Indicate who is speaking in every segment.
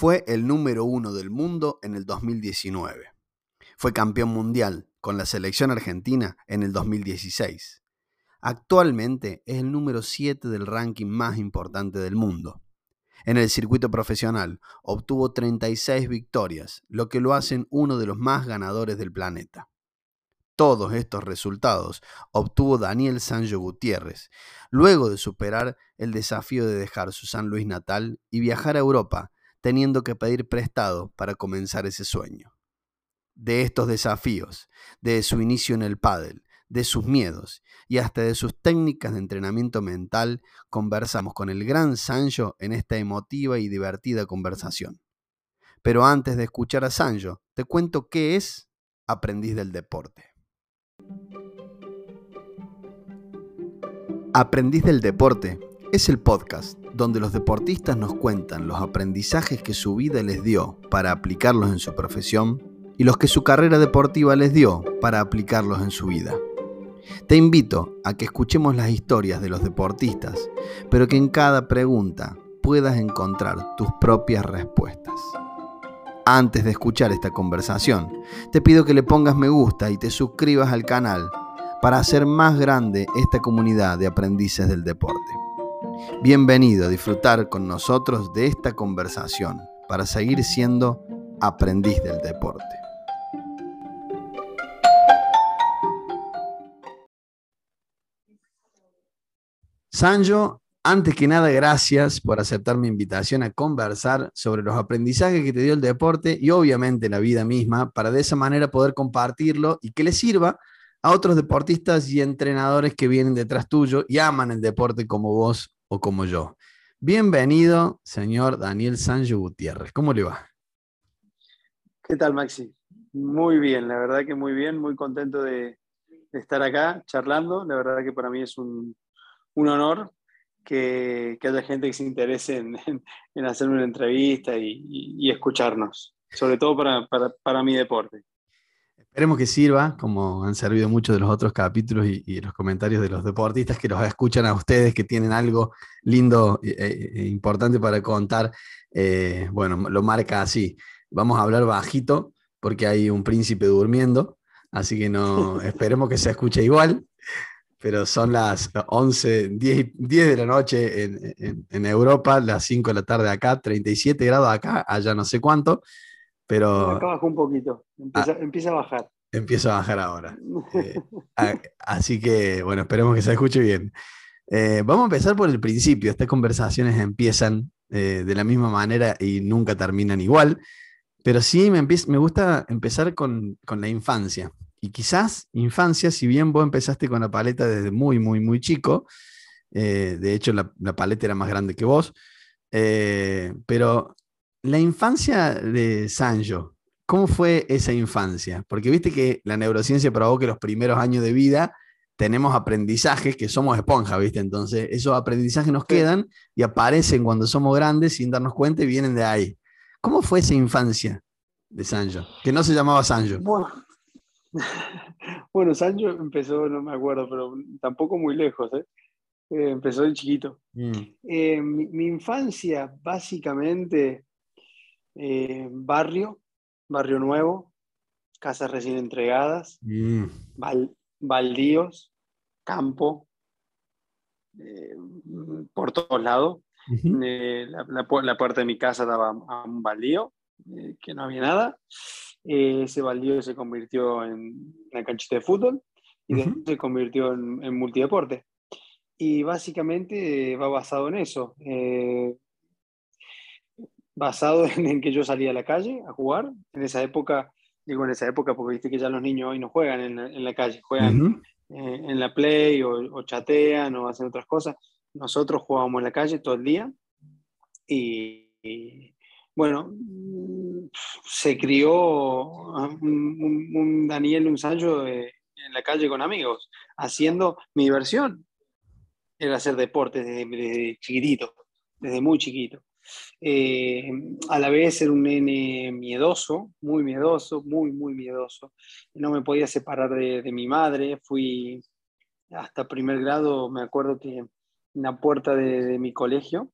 Speaker 1: fue el número uno del mundo en el 2019. Fue campeón mundial con la selección argentina en el 2016. Actualmente es el número 7 del ranking más importante del mundo. En el circuito profesional obtuvo 36 victorias, lo que lo hacen uno de los más ganadores del planeta. Todos estos resultados obtuvo Daniel Sancho Gutiérrez, luego de superar el desafío de dejar su San Luis natal y viajar a Europa, teniendo que pedir prestado para comenzar ese sueño. De estos desafíos, de su inicio en el pádel, de sus miedos y hasta de sus técnicas de entrenamiento mental, conversamos con el gran Sancho en esta emotiva y divertida conversación. Pero antes de escuchar a Sancho, te cuento qué es Aprendiz del Deporte. Aprendiz del Deporte es el podcast donde los deportistas nos cuentan los aprendizajes que su vida les dio para aplicarlos en su profesión y los que su carrera deportiva les dio para aplicarlos en su vida. Te invito a que escuchemos las historias de los deportistas, pero que en cada pregunta puedas encontrar tus propias respuestas. Antes de escuchar esta conversación, te pido que le pongas me gusta y te suscribas al canal para hacer más grande esta comunidad de aprendices del deporte. Bienvenido a disfrutar con nosotros de esta conversación para seguir siendo aprendiz del deporte. Sanjo, antes que nada, gracias por aceptar mi invitación a conversar sobre los aprendizajes que te dio el deporte y obviamente la vida misma, para de esa manera poder compartirlo y que le sirva a otros deportistas y entrenadores que vienen detrás tuyo y aman el deporte como vos o como yo. Bienvenido, señor Daniel Sancho Gutiérrez. ¿Cómo le va?
Speaker 2: ¿Qué tal, Maxi? Muy bien, la verdad que muy bien, muy contento de, estar acá charlando. La verdad que para mí es un, honor que, haya gente que se interese en, en, hacer una entrevista y, escucharnos, sobre todo para, para mi deporte.
Speaker 1: Esperemos que sirva, como han servido muchos de los otros capítulos y, los comentarios de los deportistas que los escuchan a ustedes, que tienen algo lindo e, e importante para contar. Eh, bueno, lo marca así. Vamos a hablar bajito porque hay un príncipe durmiendo, así que no esperemos que se escuche igual. Pero son las 11, 10, 10 de la noche en, en Europa, las 5 de la tarde acá, 37 grados acá, allá no sé cuánto. Pero.
Speaker 2: Acá bajó un poquito, ah. empieza, a bajar.
Speaker 1: Empieza a bajar ahora. Eh, así que, bueno, esperemos que se escuche bien. Eh, vamos a empezar por el principio. Estas conversaciones empiezan eh, de la misma manera y nunca terminan igual. Pero sí me, me gusta empezar con, con, la infancia. Y quizás infancia, si bien vos empezaste con la paleta desde muy, muy, muy chico, de hecho la, la, paleta era más grande que vos, pero la infancia de Sanjo, ¿cómo fue esa infancia? Porque viste que la neurociencia probó que los primeros años de vida tenemos aprendizajes que somos esponja, ¿viste? Entonces, esos aprendizajes nos quedan y aparecen cuando somos grandes sin darnos cuenta y vienen de ahí. ¿Cómo fue esa infancia de Sanjo? Que no se llamaba Sanjo.
Speaker 2: Bueno, bueno Sanjo empezó, no me acuerdo, pero tampoco muy lejos, ¿eh? eh empezó de chiquito. Mm. Eh, mi, infancia, básicamente, eh, barrio, barrio nuevo, casas recién entregadas, mm. baldíos, campo, eh, por todos lados. Eh, la, puerta de mi casa daba a un baldío, que no había nada. ese baldío se convirtió en una canchita de fútbol y después se convirtió en, en, multideporte. Y básicamente va basado en eso basado en, que yo salía a la calle a jugar. En esa época, digo en esa época porque viste que ya los niños hoy no juegan en, la calle, juegan eh, en la play o, chatean o hacen otras cosas. Nosotros jugábamos en la calle todo el día y, bueno, se crió un, Daniel, un Sancho eh, en la calle con amigos, haciendo mi diversión. Era hacer deporte desde chiquitito, desde muy chiquito. Eh, a la vez era un nene miedoso, muy miedoso, muy, muy miedoso. No me podía separar de, mi madre. Fui hasta primer grado, me acuerdo que en la puerta de, mi colegio,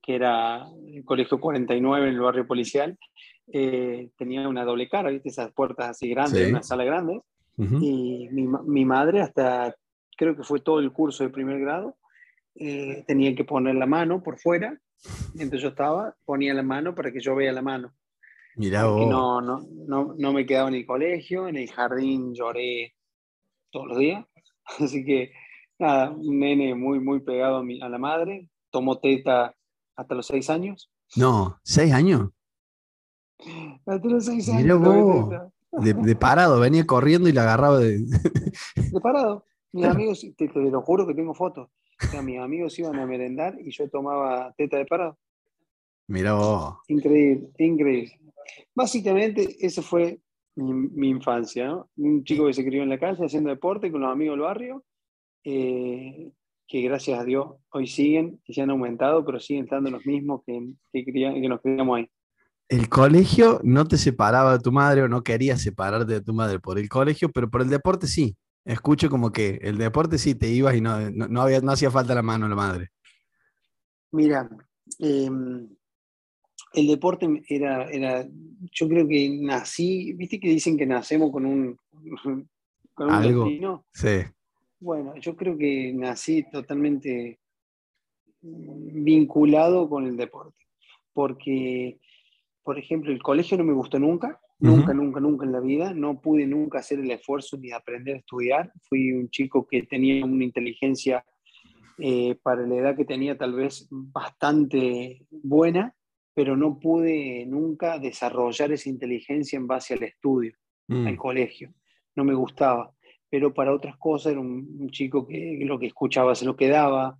Speaker 2: que era el colegio 49 en el barrio policial, eh, tenía una doble cara, ¿viste? Esas puertas así grandes, una sala grande. Y mi, mi, madre, hasta creo que fue todo el curso de primer grado, eh, tenía que poner la mano por fuera. Entonces yo estaba, ponía la mano para que yo vea la mano.
Speaker 1: Mira
Speaker 2: No, no, no, no me quedaba en el colegio, en el jardín lloré todos los días. Así que, nada, un nene muy, muy pegado a, mi, a la madre. Tomó teta hasta los seis años.
Speaker 1: No, ¿seis años?
Speaker 2: Hasta los seis años.
Speaker 1: De, parado, venía corriendo y la agarraba de.
Speaker 2: de parado. Mis amigos, te, lo juro que tengo fotos. O sea, mis amigos iban a merendar y yo tomaba teta de parado.
Speaker 1: Mira vos.
Speaker 2: Increíble, increíble. Básicamente, esa fue mi, infancia, ¿no? Un chico que se crió en la calle haciendo deporte con los amigos del barrio, eh, que gracias a Dios hoy siguen y se han aumentado, pero siguen estando los mismos que, que, que nos criamos ahí
Speaker 1: el colegio no te separaba de tu madre o no querías separarte de tu madre por el colegio, pero por el deporte sí. Escucho como que el deporte sí te ibas y no, no, había, no hacía falta la mano la madre.
Speaker 2: Mira, em, el deporte era, era, yo creo que nací, viste que dicen que nacemos con un, con un destino.
Speaker 1: Sí.
Speaker 2: Bueno, yo creo que nací totalmente vinculado con el deporte, porque por ejemplo, el colegio no me gustó nunca, nunca, nunca, nunca en la vida. No pude nunca hacer el esfuerzo ni aprender a estudiar. Fui un chico que tenía una inteligencia eh, para la edad que tenía tal vez bastante buena, pero no pude nunca desarrollar esa inteligencia en base al estudio, al mm. colegio. No me gustaba. Pero para otras cosas era un, chico que lo que escuchaba se lo quedaba,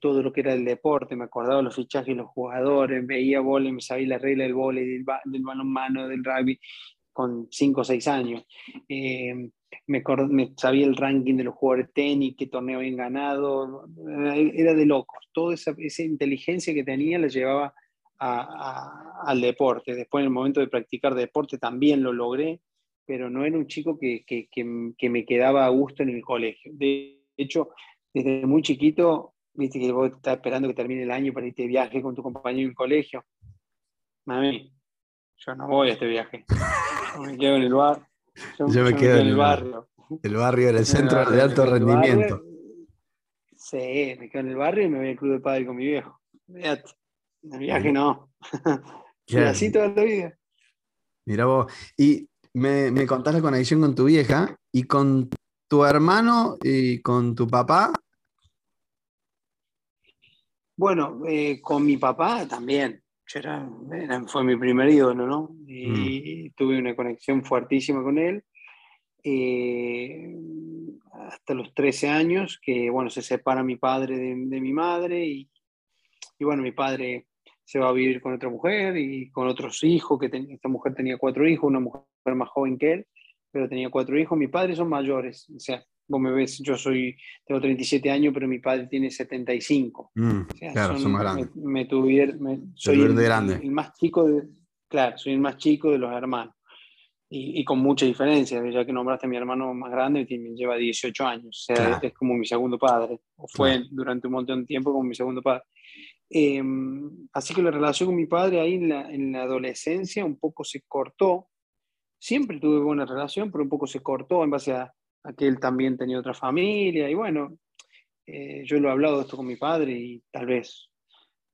Speaker 2: todo lo que era el deporte, me acordaba los fichajes de los jugadores, veía vóley, me sabía la regla del vóley, del, del balonmano, del rugby, con 5 o 6 años. Eh, me, me, sabía el ranking de los jugadores de tenis, qué torneo habían ganado, era de locos. Toda esa, esa inteligencia que tenía la llevaba al deporte. Después en el momento de practicar deporte también lo logré, pero no era un chico que, que, que me quedaba a gusto en el colegio. De hecho, desde muy chiquito viste que vos estás esperando que termine el año para irte de viaje con tu compañero en colegio. Mami, yo no voy a este viaje. Yo me quedo en el bar.
Speaker 1: Yo, me, quedo en el barrio. El barrio era el centro de alto rendimiento.
Speaker 2: sí, me quedo en el barrio y me voy al club de padre con mi viejo. Fíjate, el viaje no. y así toda la vida.
Speaker 1: Mira vos. Y me, me contás la conexión con tu vieja y con tu hermano y con tu papá
Speaker 2: bueno, eh, con mi papá también. era, fue mi primer ídolo, ¿no? Y mm. tuve una conexión fuertísima con él. Eh, hasta los 13 años, que bueno, se separa mi padre de, mi madre y, y, bueno, mi padre se va a vivir con otra mujer y con otros hijos, que esta mujer tenía cuatro hijos, una mujer más joven que él, pero tenía cuatro hijos. Mis padres son mayores, o sea, Vos me ves, yo soy, tengo 37 años, pero mi padre tiene 75.
Speaker 1: Mm, claro, son, más grandes.
Speaker 2: Me, tuvieron, soy el, grande. El, más chico de, claro, soy el más chico de los hermanos. Y, y, con mucha diferencia, ya que nombraste a mi hermano más grande, que me lleva 18 años. O sea, es como mi segundo padre. O fue durante un montón de tiempo como mi segundo padre. Em, así que la relación con mi padre ahí en la, en la adolescencia un poco se cortó. Siempre tuve buena relación, pero un poco se cortó en base a, aquel también tenía otra familia y bueno, eh, yo lo he hablado esto con mi padre y tal vez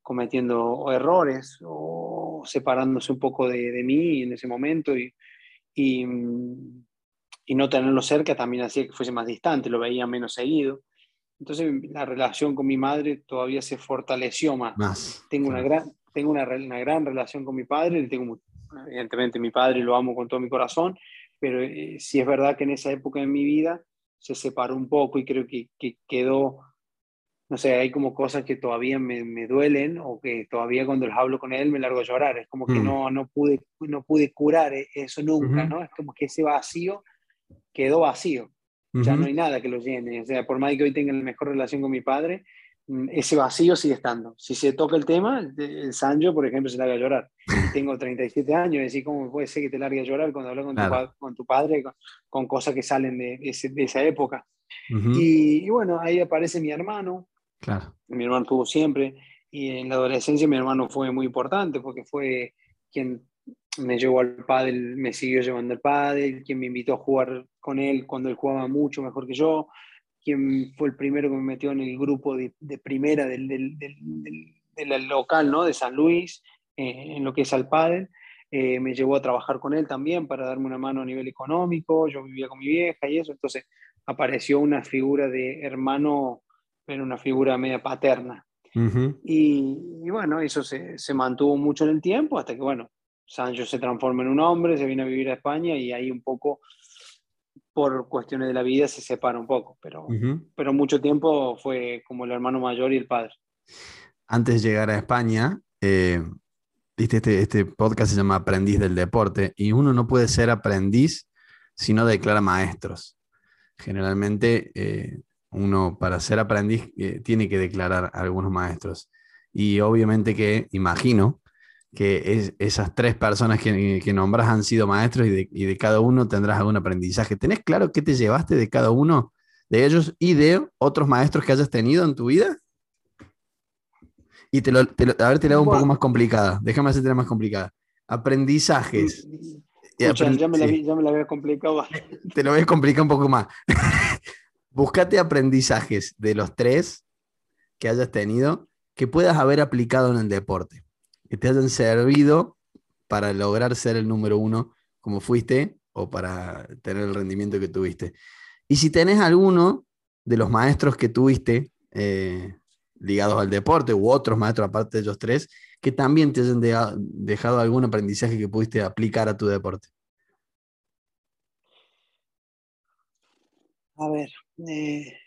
Speaker 2: cometiendo errores o separándose un poco de, mí en ese momento y, y, no tenerlo cerca también hacía que fuese más distante, lo veía menos seguido. Entonces la relación con mi madre todavía se fortaleció más. tengo, una gran, tengo una, una, gran relación con mi padre, tengo, evidentemente mi padre lo amo con todo mi corazón, pero eh, sí es verdad que en esa época de mi vida se separó un poco y creo que, que quedó, no sé, hay como cosas que todavía me, me, duelen o que todavía cuando les hablo con él me largo a llorar, es como que mm. no, no, pude, no pude curar e, eso nunca, ¿no? Es como que ese vacío quedó vacío, ya no hay nada que lo llene, o sea, por más que hoy tenga la mejor relación con mi padre, ese vacío sigue estando. Si se toca el tema, el Sancho, por ejemplo, se larga a llorar. Tengo 37 años, y decir, ¿cómo puede ser que te largue a llorar cuando hablas con, tu, con tu, padre, con, cosas que salen de, de, esa época? y, bueno, ahí aparece mi hermano.
Speaker 1: Claro.
Speaker 2: Mi hermano tuvo siempre. y en la adolescencia mi hermano fue muy importante porque fue quien me llevó al pádel, me siguió llevando al pádel, quien me invitó a jugar con él cuando él jugaba mucho mejor que yo, quien fue el primero que me metió en el grupo de, primera del, del, del, local, ¿no? De San Luis, eh, en lo que es al pádel. Eh, me llevó a trabajar con él también para darme una mano a nivel económico, yo vivía con mi vieja y eso, entonces apareció una figura de hermano, pero una figura media paterna. y, y, bueno, eso se, se, mantuvo mucho en el tiempo hasta que, bueno, Sancho se transforma en un hombre, se viene a vivir a España y ahí un poco, por cuestiones de la vida, se separa un poco, pero, pero mucho tiempo fue como el hermano mayor y el padre.
Speaker 1: Antes de llegar a España, eh, este, este podcast se llama Aprendiz del Deporte y uno no puede ser aprendiz si no declara maestros. Generalmente eh, uno para ser aprendiz eh, tiene que declarar a algunos maestros. Y obviamente que imagino que esas tres personas que, que, nombras han sido maestros y de, y de, cada uno tendrás algún aprendizaje. ¿Tenés claro qué te llevaste de cada uno de ellos y de otros maestros que hayas tenido en tu vida? Y te lo, te a ver, te lo hago un poco más complicada. Déjame hacerte más complicada. Aprendizajes.
Speaker 2: ya, me la, ya, me la, había complicado.
Speaker 1: Te lo voy a complicar un poco más. Buscate aprendizajes de los tres que hayas tenido que puedas haber aplicado en el deporte, que te hayan servido para lograr ser el número uno como fuiste o para tener el rendimiento que tuviste. Y si tenés alguno de los maestros que tuviste, eh, ligados al deporte u otros maestros aparte de ellos tres que también te hayan dejado algún aprendizaje que pudiste aplicar a tu deporte?
Speaker 2: A ver, eh,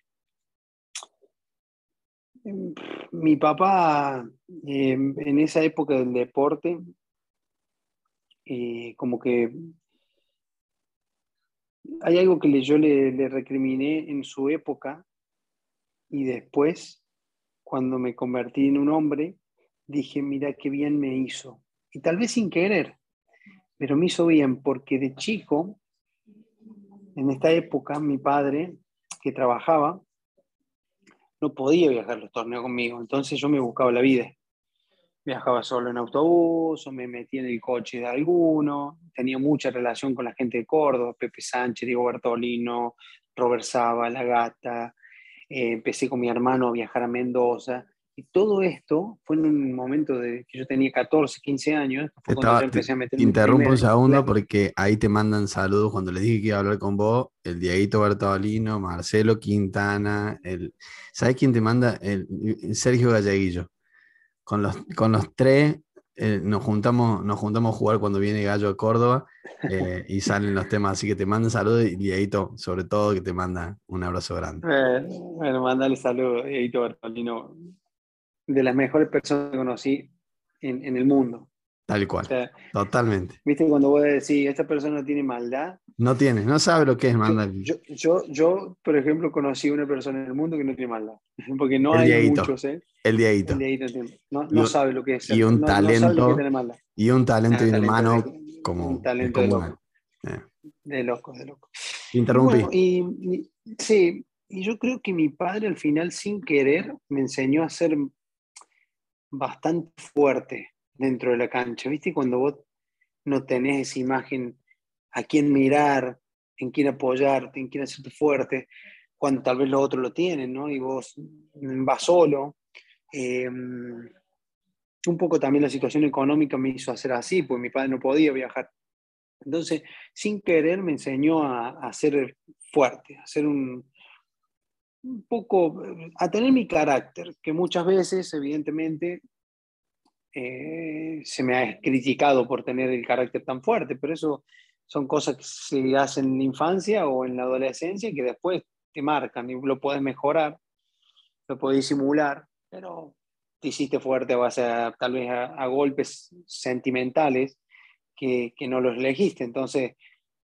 Speaker 2: mi papá em, en esa época del deporte, eh, como que hay algo que yo le, le recriminé en su época y después cuando me convertí en un hombre, dije, mira qué bien me hizo. Y tal vez sin querer, pero me hizo bien porque de chico, en esta época, mi padre, que trabajaba, no podía viajar los torneos conmigo, entonces yo me buscaba la vida. Viajaba solo en autobús o me metía en el coche de alguno, tenía mucha relación con la gente de Córdoba, Pepe Sánchez, Diego Bertolino, Robert Saba, La Gata, eh, empecé con mi hermano a viajar a Mendoza. Y todo esto fue en un momento de que yo tenía 14, 15 años.
Speaker 1: Fue cuando yo empecé a meter te interrumpo un segundo porque ahí te mandan saludos cuando les dije que iba a hablar con vos. El Dieguito Bertolino, Marcelo Quintana. El, ¿Sabes quién te manda? El, Sergio Galleguillo. Con los, con los tres eh, nos, juntamos, nos juntamos a jugar cuando viene Gallo a Córdoba eh, y salen los temas. Así que te mando saludos y Dieguito, sobre todo, que te manda un abrazo grande.
Speaker 2: Eh, bueno, mandale saludos, Dieguito Bertolino, de las mejores personas que conocí en, en el mundo.
Speaker 1: Tal cual, totalmente.
Speaker 2: Viste, cuando vos decís, esta persona tiene maldad.
Speaker 1: No tiene, no sabe lo que es maldad.
Speaker 2: Yo, yo, yo, por ejemplo, conocí a una persona en el mundo que no tiene maldad. Porque no hay muchos, ¿eh?
Speaker 1: El Dieguito.
Speaker 2: El no, no sabe lo que es.
Speaker 1: Y un talento. y un talento y un hermano como.
Speaker 2: Un talento de loco. Eh. De loco, de loco.
Speaker 1: Interrumpí.
Speaker 2: y, sí, y yo creo que mi padre al final, sin querer, me enseñó a ser bastante fuerte dentro de la cancha, ¿viste? Cuando vos no tenés esa imagen a quién mirar, en quién apoyarte, en quién hacerte fuerte, cuando tal vez los otros lo tienen, ¿no? Y vos vas solo. Em, un poco también la situación económica me hizo hacer así, pues mi padre no podía viajar. Entonces, sin querer, me enseñó a, a ser fuerte, a ser un, un poco, a tener mi carácter, que muchas veces, evidentemente, eh, se me ha criticado por tener el carácter tan fuerte, pero eso son cosas que se hacen en la infancia o en la adolescencia y que después te marcan y lo puedes mejorar, lo puedes simular, pero te hiciste fuerte a base tal vez a, golpes sentimentales que, que, no los elegiste. Entonces,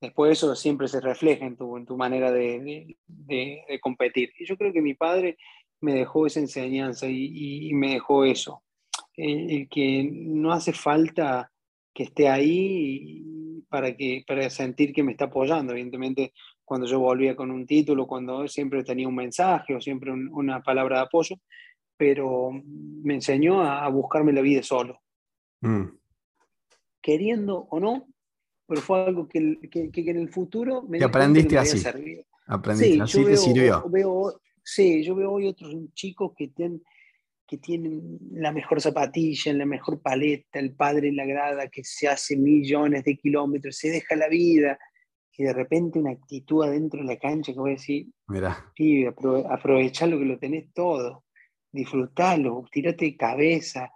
Speaker 2: después eso siempre se refleja en tu, en tu manera de, de, de, competir. Y yo creo que mi padre me dejó esa enseñanza y, y me dejó eso. El, que no hace falta que esté ahí para, que, para sentir que me está apoyando. Evidentemente, cuando yo volvía con un título, cuando siempre tenía un mensaje o siempre una palabra de apoyo, pero me enseñó a, buscarme la vida solo. Mm. Queriendo o no, pero fue algo que, que, en el futuro
Speaker 1: me, aprendiste así. Aprendiste, así te sirvió.
Speaker 2: sí, yo veo hoy otros chicos que tienen, que tienen la mejor zapatilla, la mejor paleta, el padre en la grada que se hace millones de kilómetros, se deja la vida, y de repente una actitud adentro de la cancha que voy a decir,
Speaker 1: Mira.
Speaker 2: aprovechar lo que lo tenés todo, disfrutarlo, tirate de cabeza,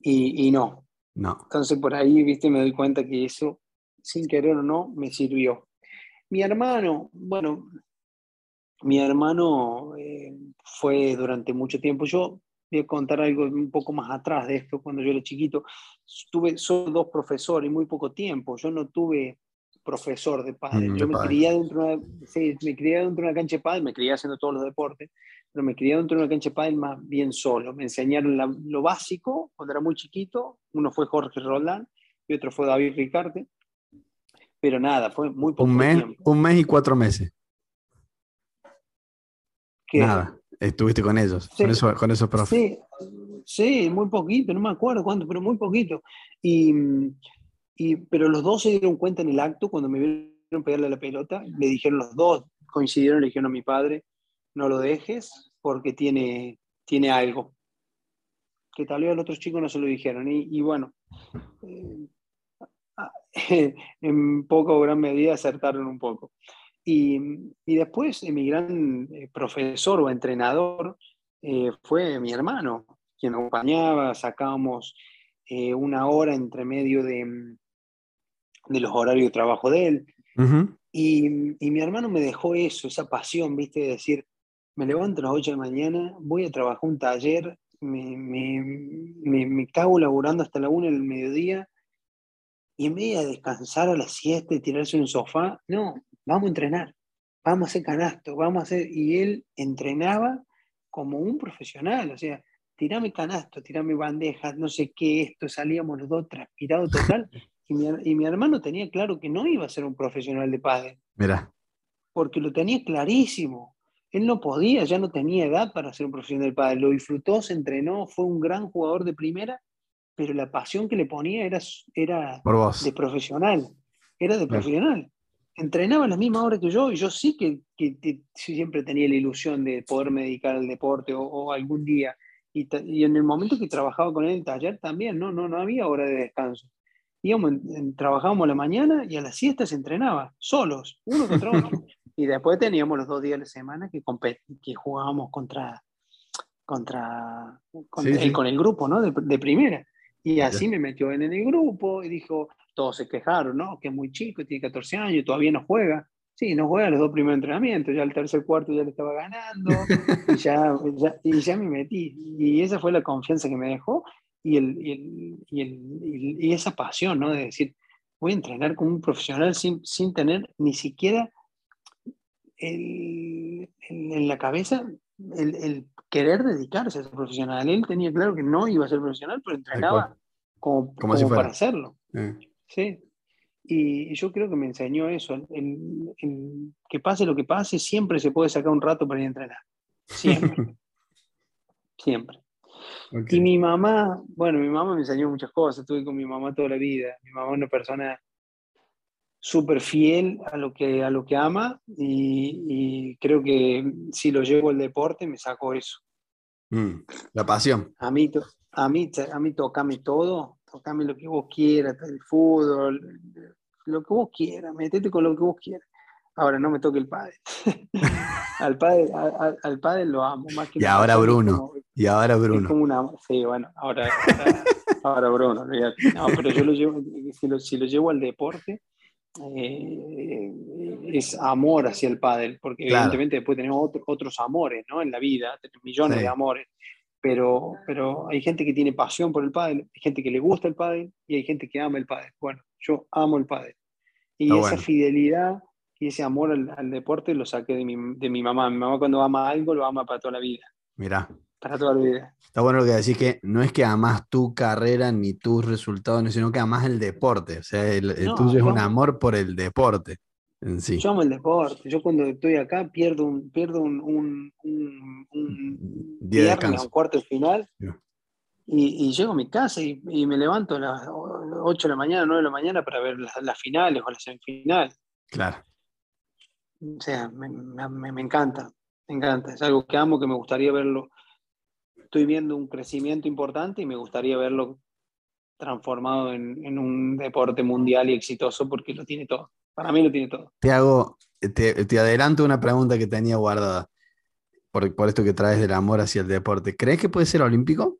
Speaker 2: y, y no.
Speaker 1: No.
Speaker 2: Entonces por ahí, viste, me doy cuenta que eso sin querer o no, me sirvió. Mi hermano, bueno, mi hermano eh, fue durante mucho tiempo, yo voy a contar algo un poco más atrás de esto, cuando yo era chiquito, tuve solo dos profesores y muy poco tiempo, yo no tuve profesor de padre, mm, yo me crié, dentro de una, me crié dentro de una cancha de padre, me crié haciendo todos los deportes, pero me crié dentro de una cancha de padre más bien solo, me enseñaron lo básico cuando era muy chiquito, uno fue Jorge Roland y otro fue David Ricarte, pero nada, fue muy poco
Speaker 1: un mes, Un mes y cuatro meses. Nada, estuviste con ellos, con, eso, con esos profes.
Speaker 2: Sí, muy poquito, no me acuerdo cuánto, pero muy poquito. Y, y, pero los dos se dieron cuenta en el acto cuando me vieron pegarle la pelota, le dijeron los dos, coincidieron, le dijeron a mi padre, no lo dejes porque tiene, tiene algo. Que tal vez a los otros chicos no se lo dijeron. Y, y bueno, eh, en poca o gran medida acertaron un poco. Y, y después mi gran eh, profesor o entrenador eh, fue mi hermano, quien me acompañaba, sacábamos eh, una hora entre medio de, de, los horarios de trabajo de él. y, y, mi hermano me dejó eso, esa pasión, viste, de decir, me levanto a las 8 de la mañana, voy a trabajar un taller, me, me, me, me cago laburando hasta la 1 del mediodía, y en vez de descansar a la siesta y tirarse en un sofá, no, vamos a entrenar, vamos a hacer canasto, vamos a hacer... Y él entrenaba como un profesional, o sea, tirame canasto, tirame bandejas, no sé qué, esto, salíamos los dos transpirados total. y, mi, y mi hermano tenía claro que no iba a ser un profesional de pádel.
Speaker 1: Mira.
Speaker 2: Porque lo tenía clarísimo. Él no podía, ya no tenía edad para ser un profesional de pádel. Lo disfrutó, se entrenó, fue un gran jugador de primera pero la pasión que le ponía era, era de profesional, era de profesional. Entrenaba a la misma hora que yo y yo sí que, que, siempre tenía la ilusión de poderme dedicar al deporte o, algún día. Y, y, en el momento que trabajaba con él en el taller también, no, no, no había hora de descanso. Íbamos, trabajábamos la mañana y a las siestas se entrenaba, solos, uno contra otro. y después teníamos los dos días de la semana que, que jugábamos contra, contra con, el, con el grupo ¿no? de, de primera. Y así me metió en el grupo y dijo, todos se quejaron, ¿no? Que es muy chico, tiene 14 años, todavía no juega. Sí, no juega los dos primeros entrenamientos, ya el tercer cuarto ya le estaba ganando y, ya, y ya me metí. Y esa fue la confianza que me dejó y, el, y, el, y, el, y esa pasión, ¿no? De decir, voy a entrenar como un profesional sin, sin tener ni siquiera en la cabeza el, querer dedicarse a ser profesional. Él tenía claro que no iba a ser profesional, pero entrenaba como, como, para hacerlo. Sí. Y, yo creo que me enseñó eso. que pase lo que pase, siempre se puede sacar un rato para ir a entrenar. Siempre. siempre. Y mi mamá, bueno, mi mamá me enseñó muchas cosas. Estuve con mi mamá toda la vida. Mi mamá es una persona súper fiel a lo, que, a lo que ama y, creo que si lo llevo al deporte me saco eso.
Speaker 1: Mm, la pasión.
Speaker 2: A mí, a mí, a mí tocame todo, tocame lo que vos quieras, el fútbol, lo que vos quieras, metete con lo que vos quieras. Ahora no me toque el padre. al padre, al, padre lo amo más que
Speaker 1: Y ahora Bruno. y ahora Bruno.
Speaker 2: como una, sí, bueno, ahora, ahora, Bruno. No, pero yo lo llevo, si lo, si lo llevo al deporte, eh, es amor hacia el pádel, porque evidentemente después tenemos otros amores ¿no? en la vida, tenemos millones de amores, pero, pero hay gente que tiene pasión por el pádel, hay gente que le gusta el pádel y hay gente que ama el pádel. Bueno, yo amo el pádel. Y esa fidelidad y ese amor al, deporte lo saqué de mi, de mi mamá. Mi mamá cuando ama algo lo ama para toda la vida.
Speaker 1: Mira.
Speaker 2: Para toda la vida.
Speaker 1: Está bueno lo que decís que no es que amas tu carrera ni tus resultados, sino que amas el deporte. O sea, el, tuyo es un amor por el deporte. en sí.
Speaker 2: Yo amo el deporte. Yo cuando estoy acá pierdo un, pierdo un, un,
Speaker 1: Día de
Speaker 2: un cuarto de final. Y, llego a mi casa y, me levanto a las 8 de la mañana, 9 de la mañana para ver las, finales o las semifinales.
Speaker 1: Claro.
Speaker 2: O sea, me, me, encanta, me encanta. Es algo que amo, que me gustaría verlo. Estoy viendo un crecimiento importante y me gustaría verlo transformado en, un deporte mundial y exitoso porque lo tiene todo. Para mí lo tiene todo.
Speaker 1: Te hago, te, adelanto una pregunta que tenía guardada por, por esto que traes del amor hacia el deporte. ¿Crees que puede ser olímpico?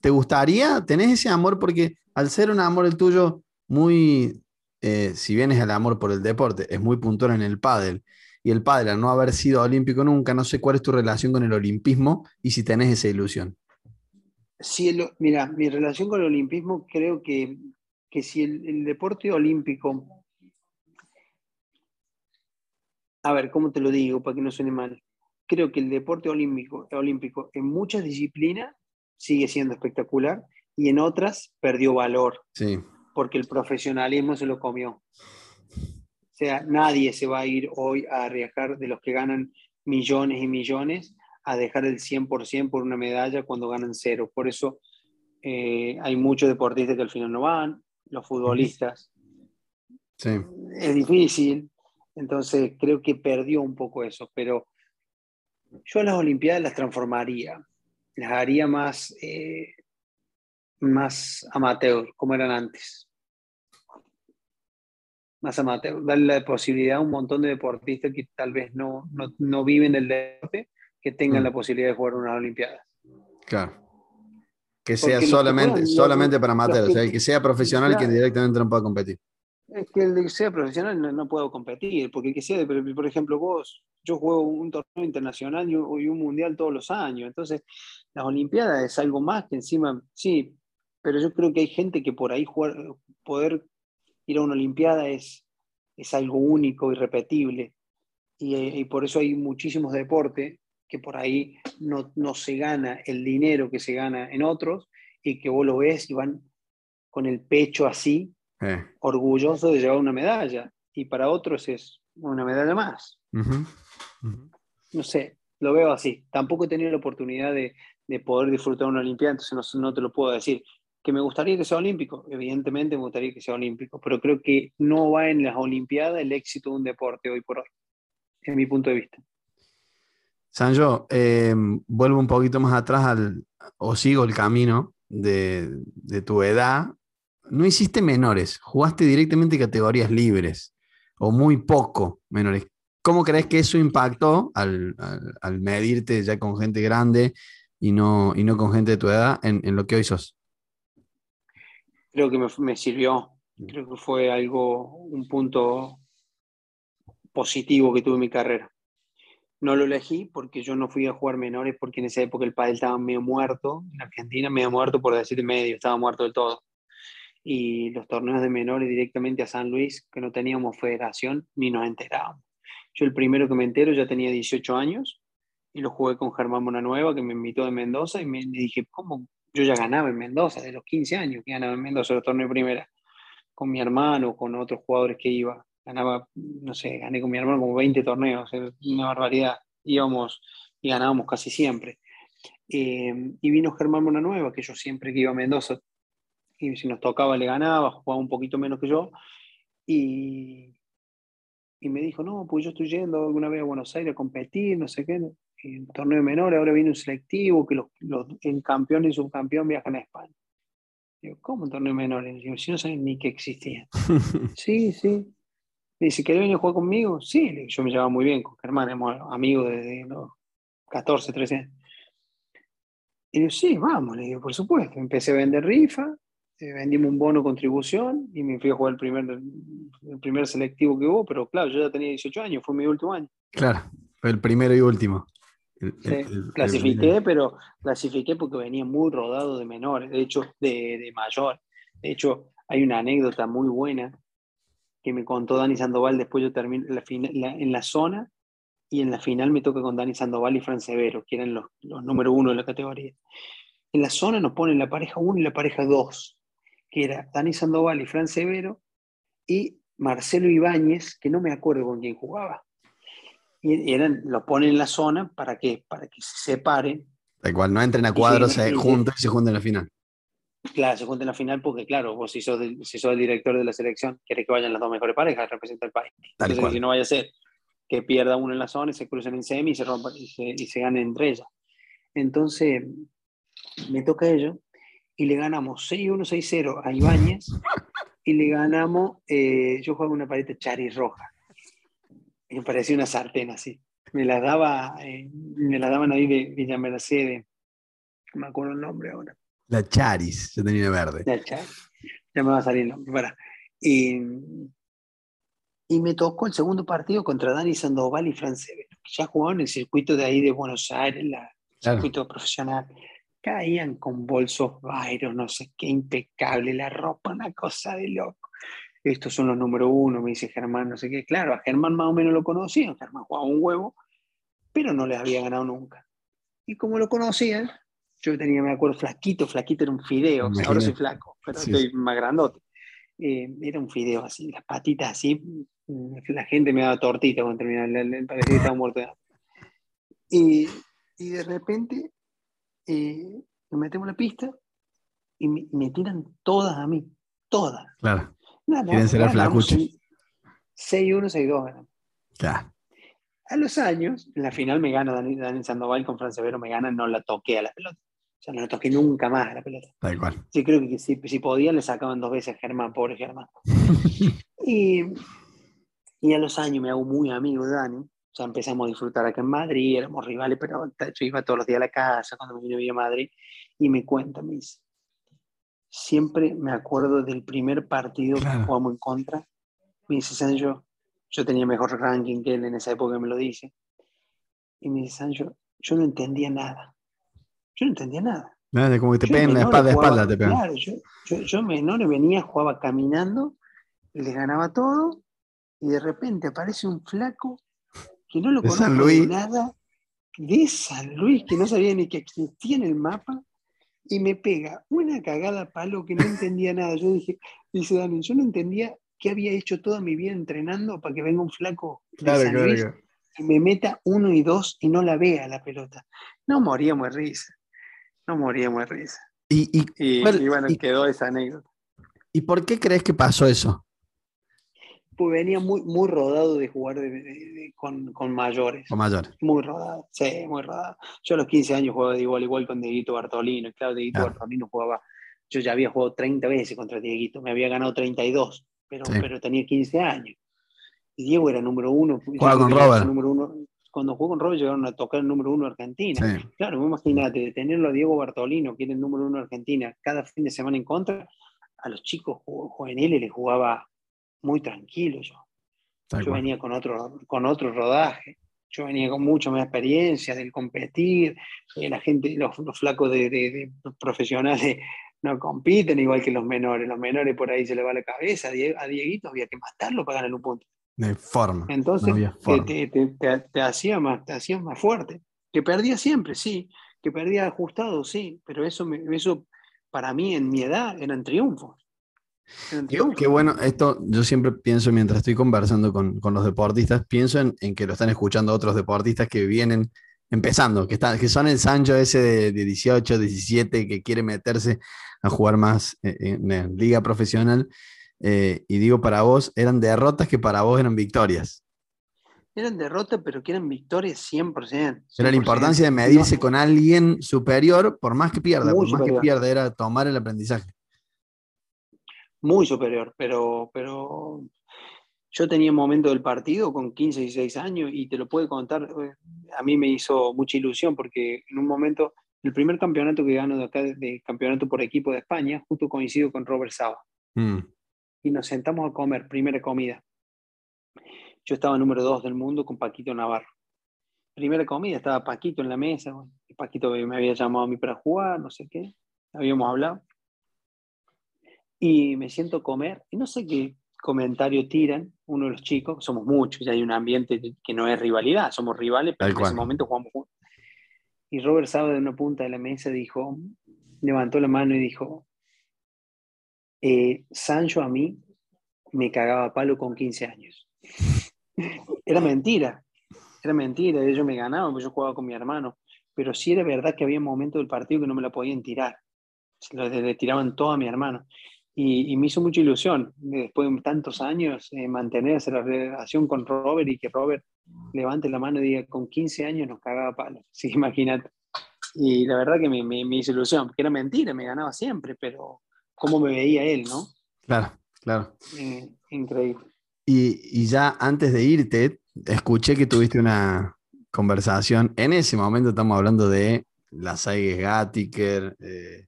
Speaker 1: ¿Te gustaría? ¿Tenés ese amor? Porque al ser un amor el tuyo muy, eh, si bien es el amor por el deporte, es muy puntual en el pádel. Y el pádel, al no haber sido olímpico nunca, no sé cuál es tu relación con el olimpismo y si tenés esa ilusión.
Speaker 2: Sí, mira, mi relación con el olimpismo creo que, si el, deporte olímpico, a ver, ¿cómo te lo digo para que no suene mal? Creo que el deporte olímpico, olímpico en muchas disciplinas sigue siendo espectacular y en otras perdió valor.
Speaker 1: Sí.
Speaker 2: Porque el profesionalismo se lo comió. O sea, nadie se va a ir hoy a arriesgar de los que ganan millones y millones a dejar el 100% por una medalla cuando ganan cero. Por eso eh, hay muchos deportistas que al final no van, los futbolistas.
Speaker 1: Sí.
Speaker 2: Es difícil, entonces creo que perdió un poco eso, pero yo las Olimpiadas las transformaría las haría más, eh, más amateur, como eran antes. Más amateur, darle la posibilidad a un montón de deportistas que tal vez no, no, viven del deporte, que tengan mm. la posibilidad de jugar unas Olimpiadas.
Speaker 1: Claro. Que sea solamente, solamente para amateurs, o sea, el que sea profesional que directamente no pueda competir.
Speaker 2: Es que el que sea profesional no, puedo competir, porque el que sea, por ejemplo, vos, yo juego un torneo internacional y un, mundial todos los años, entonces las Olimpiadas es algo más que encima, sí, pero yo creo que hay gente que por ahí jugar, poder ir a una Olimpiada es, es algo único, irrepetible, y, y por eso hay muchísimos deportes que por ahí no, no se gana el dinero que se gana en otros y que vos lo ves y van con el pecho así eh. orgulloso de llevar una medalla y para otros es una medalla más. No sé, lo veo así. Tampoco he tenido la oportunidad de, poder disfrutar una Olimpiada, entonces no, te lo puedo decir. Que me gustaría que sea olímpico, evidentemente me gustaría que sea olímpico, pero creo que no va en las Olimpiadas el éxito de un deporte hoy por hoy, en mi punto de vista.
Speaker 1: Sanjo, eh, vuelvo un poquito más atrás al, o sigo el camino de, tu edad no hiciste menores, jugaste directamente categorías libres o muy poco menores. ¿Cómo crees que eso impactó al, medirte ya con gente grande y no, y no con gente de tu edad en, lo que hoy sos?
Speaker 2: Creo que me, sirvió, creo que fue algo, un punto positivo que tuve en mi carrera. No lo elegí porque yo no fui a jugar menores porque en esa época el padre estaba medio muerto, en Argentina medio muerto por decir medio, estaba muerto del todo y los torneos de menores directamente a San Luis, que no teníamos federación ni nos enterábamos. Yo el primero que me entero ya tenía 18 años y lo jugué con Germán Monanueva, que me invitó de Mendoza, y me dije, ¿cómo? Yo ya ganaba en Mendoza, de los 15 años que ganaba en Mendoza los torneos de primera, con mi hermano, con otros jugadores que iba. Ganaba, no sé, gané con mi hermano como 20 torneos, una barbaridad. Íbamos y ganábamos casi siempre. Eh, y vino Germán Monanueva, que yo siempre que iba a Mendoza y si nos tocaba le ganaba, jugaba un poquito menos que yo. Y, y me dijo, no, pues yo estoy yendo alguna vez a Buenos Aires a competir, no sé qué, en torneo menor, ahora viene un selectivo, que los, los en campeón y subcampeón viajan a España. Digo, ¿cómo en torneo menor? Digo, si no saben ni que existía. sí, sí. Me dice, ¿querés venir a jugar conmigo? Sí, yo me llevaba muy bien con Germán, éramos amigos desde los 14, 13 años. Y digo, sí, vamos, le digo, por supuesto. Empecé a vender rifa, eh, vendimos un bono contribución y me fui a jugar el primer, el primer selectivo que hubo, pero claro, yo ya tenía 18 años, fue mi último año.
Speaker 1: Claro, fue el primero y último.
Speaker 2: Clasifiqué, pero clasifiqué porque venía muy rodado de menores, de hecho, de, de mayor. De hecho, hay una anécdota muy buena que me contó Dani Sandoval, después yo terminé en la zona y en la final me toca con Dani Sandoval y Fran Severo, que eran los, los número uno de la categoría. En la zona nos ponen la pareja 1 y la pareja 2 que era Dani Sandoval y Fran Severo, y Marcelo Ibáñez, que no me acuerdo con quién jugaba. Y eran, lo ponen en la zona para que, para que se separen.
Speaker 1: Da cual, no entren a cuadros, se, juntan y se junten en la final.
Speaker 2: Claro, se juntan en la final porque, claro, vos si sos, si sos el director de la selección, querés que vayan las dos mejores parejas, representa el país. Entonces, si no vaya a ser que pierda uno en la zona y se crucen en semi y se rompan y se, y se ganen entre ellas. Entonces, me toca a ello y le ganamos 6-1, 6-0 a Ibáñez y le ganamos, eh, yo jugaba una paleta chari roja. Me parecía una sartén así. Me la daba, eh, me la daban ahí de Villa Mercedes. No me acuerdo el nombre ahora.
Speaker 1: La Charis, yo tenía verde.
Speaker 2: La Charis. Ya me va a salir el nombre. Para. Y, y me tocó el segundo partido contra Dani Sandoval y Fran Severo, que ya jugaban en el circuito de ahí de Buenos Aires, el circuito profesional caían con bolsos Byron, no sé qué, impecable, la ropa, una cosa de loco. Estos son los número uno, me dice Germán, no sé qué. Claro, a Germán más o menos lo conocían, Germán jugaba un huevo, pero no les había ganado nunca. Y como lo conocían, yo tenía, me acuerdo, flaquito, flaquito era un fideo, ahora soy flaco, pero estoy más grandote. Eh, era un fideo así, las patitas así, mm, la gente me daba tortita cuando terminaba, parecía que estaba muerto. Y, y de repente eh, nos metemos la pista y me, tiran todas a mí, todas.
Speaker 1: Claro. Quieren ser el 6-1,
Speaker 2: 6-2 Claro. A los años, en la final me gana Daniel, Sandoval con Fran Severo, me gana, no la toqué a la pelota. O sea, no la toqué nunca más a la pelota.
Speaker 1: Da igual.
Speaker 2: Sí, creo que si, si podían le sacaban dos veces a Germán, pobre Germán. y, y a los años me hago muy amigo de Dani o sea, empezamos a disfrutar acá en Madrid, éramos rivales, pero yo iba todos los días a la casa cuando me vine a Madrid y me cuenta, me dice, siempre me acuerdo del primer partido que jugamos en contra. Me dice, Sancho, yo tenía mejor ranking que él en esa época, me lo dice. Y me dice, Sancho, yo no entendía nada. Yo no entendía nada.
Speaker 1: Nada, como que te pegan la espalda, espalda te pegan.
Speaker 2: Claro, yo, yo, yo menor venía, jugaba caminando y le ganaba todo. Y de repente aparece un flaco que no lo conozco de nada, de San Luis, que no sabía ni que existía en el mapa, y me pega una cagada palo que no entendía nada. Yo dije, dice Dani, yo no entendía qué había hecho toda mi vida entrenando para que venga un flaco de San Luis y me meta uno y dos y no la vea la pelota. No moríamos de risa. No moríamos de risa.
Speaker 1: Y,
Speaker 2: y bueno, quedó esa anécdota.
Speaker 1: ¿Y por qué crees que pasó eso?
Speaker 2: Venía muy, muy rodado de jugar con, con, mayores.
Speaker 1: Con mayores.
Speaker 2: Muy rodado, sí, muy rodado. Yo a los 15 años jugaba de igual igual con Dieguito Bartolino. Claro, Dieguito Bartolino jugaba, yo ya había jugado 30 veces contra Dieguito, me había ganado 32, pero, pero tenía 15 años. Y Diego era número uno.
Speaker 1: Jugaba con Robert.
Speaker 2: Número uno, cuando jugó con Robert llegaron a tocar el número uno Argentina. Claro, imagínate, tenerlo a Diego Bartolino, que era el número uno Argentina, cada fin de semana en contra, a los chicos juveniles les jugaba muy tranquilo yo. yo venía con otro, con otro rodaje. Yo venía con mucha más experiencia del competir. Eh, la gente, los, flacos de, profesionales no compiten igual que los menores. Los menores por ahí se le va la cabeza. A Dieguito había que matarlo para ganar un punto.
Speaker 1: De forma.
Speaker 2: Entonces Te, hacía más, te hacía más fuerte. Que perdía siempre, sí. Que perdía ajustado, sí. Pero eso, eso para mí en mi edad eran triunfos.
Speaker 1: Qué, bueno, esto yo siempre pienso mientras estoy conversando con, los deportistas, pienso en, que lo están escuchando otros deportistas que vienen empezando, que, están, que son el Sancho ese de, 18, 17, que quiere meterse a jugar más en, liga profesional. Eh, y digo, para vos eran derrotas que para vos eran victorias.
Speaker 2: Eran derrotas, pero que eran victorias 100%.
Speaker 1: Era la importancia de medirse con alguien superior, por más que pierda, por más que pierda, era tomar el aprendizaje
Speaker 2: muy superior, pero, pero yo tenía un momento del partido con 15 y 16 años y te lo puedo contar, eh, a mí me hizo mucha ilusión porque en un momento, el primer campeonato que gano de acá, de campeonato por equipo de España, justo coincido con Robert Saba. Mm. Y nos sentamos a comer, primera comida. Yo estaba número 2 del mundo con Paquito Navarro. Primera comida, estaba Paquito en la mesa, Paquito me había llamado a mí para jugar, no sé qué, habíamos hablado y me siento a comer y no sé qué comentario tiran uno de los chicos, somos muchos, ya hay un ambiente que no es rivalidad, somos rivales, pero en ese momento jugamos juntos. Y Robert Saba de una punta de la mesa dijo, levantó la mano y dijo, eh, Sancho a mí me cagaba a palo con 15 años. Era mentira, era mentira, ellos me ganaban, porque yo jugaba con mi hermano, pero sí era verdad que había momentos del partido que no me la podían tirar, le tiraban todo a mi hermano. Y, me hizo mucha ilusión, después de tantos años, eh, mantener esa relación con Robert y que Robert levante la mano y diga, con 15 años nos cagaba palo. Sí, imagínate. Y la verdad que me, me, hizo ilusión, porque era mentira, me ganaba siempre, pero cómo me veía él, ¿no?
Speaker 1: Claro, claro.
Speaker 2: Eh, increíble.
Speaker 1: Y, y, ya antes de irte, escuché que tuviste una conversación. En ese momento estamos hablando de la Saiges Gattiker, eh,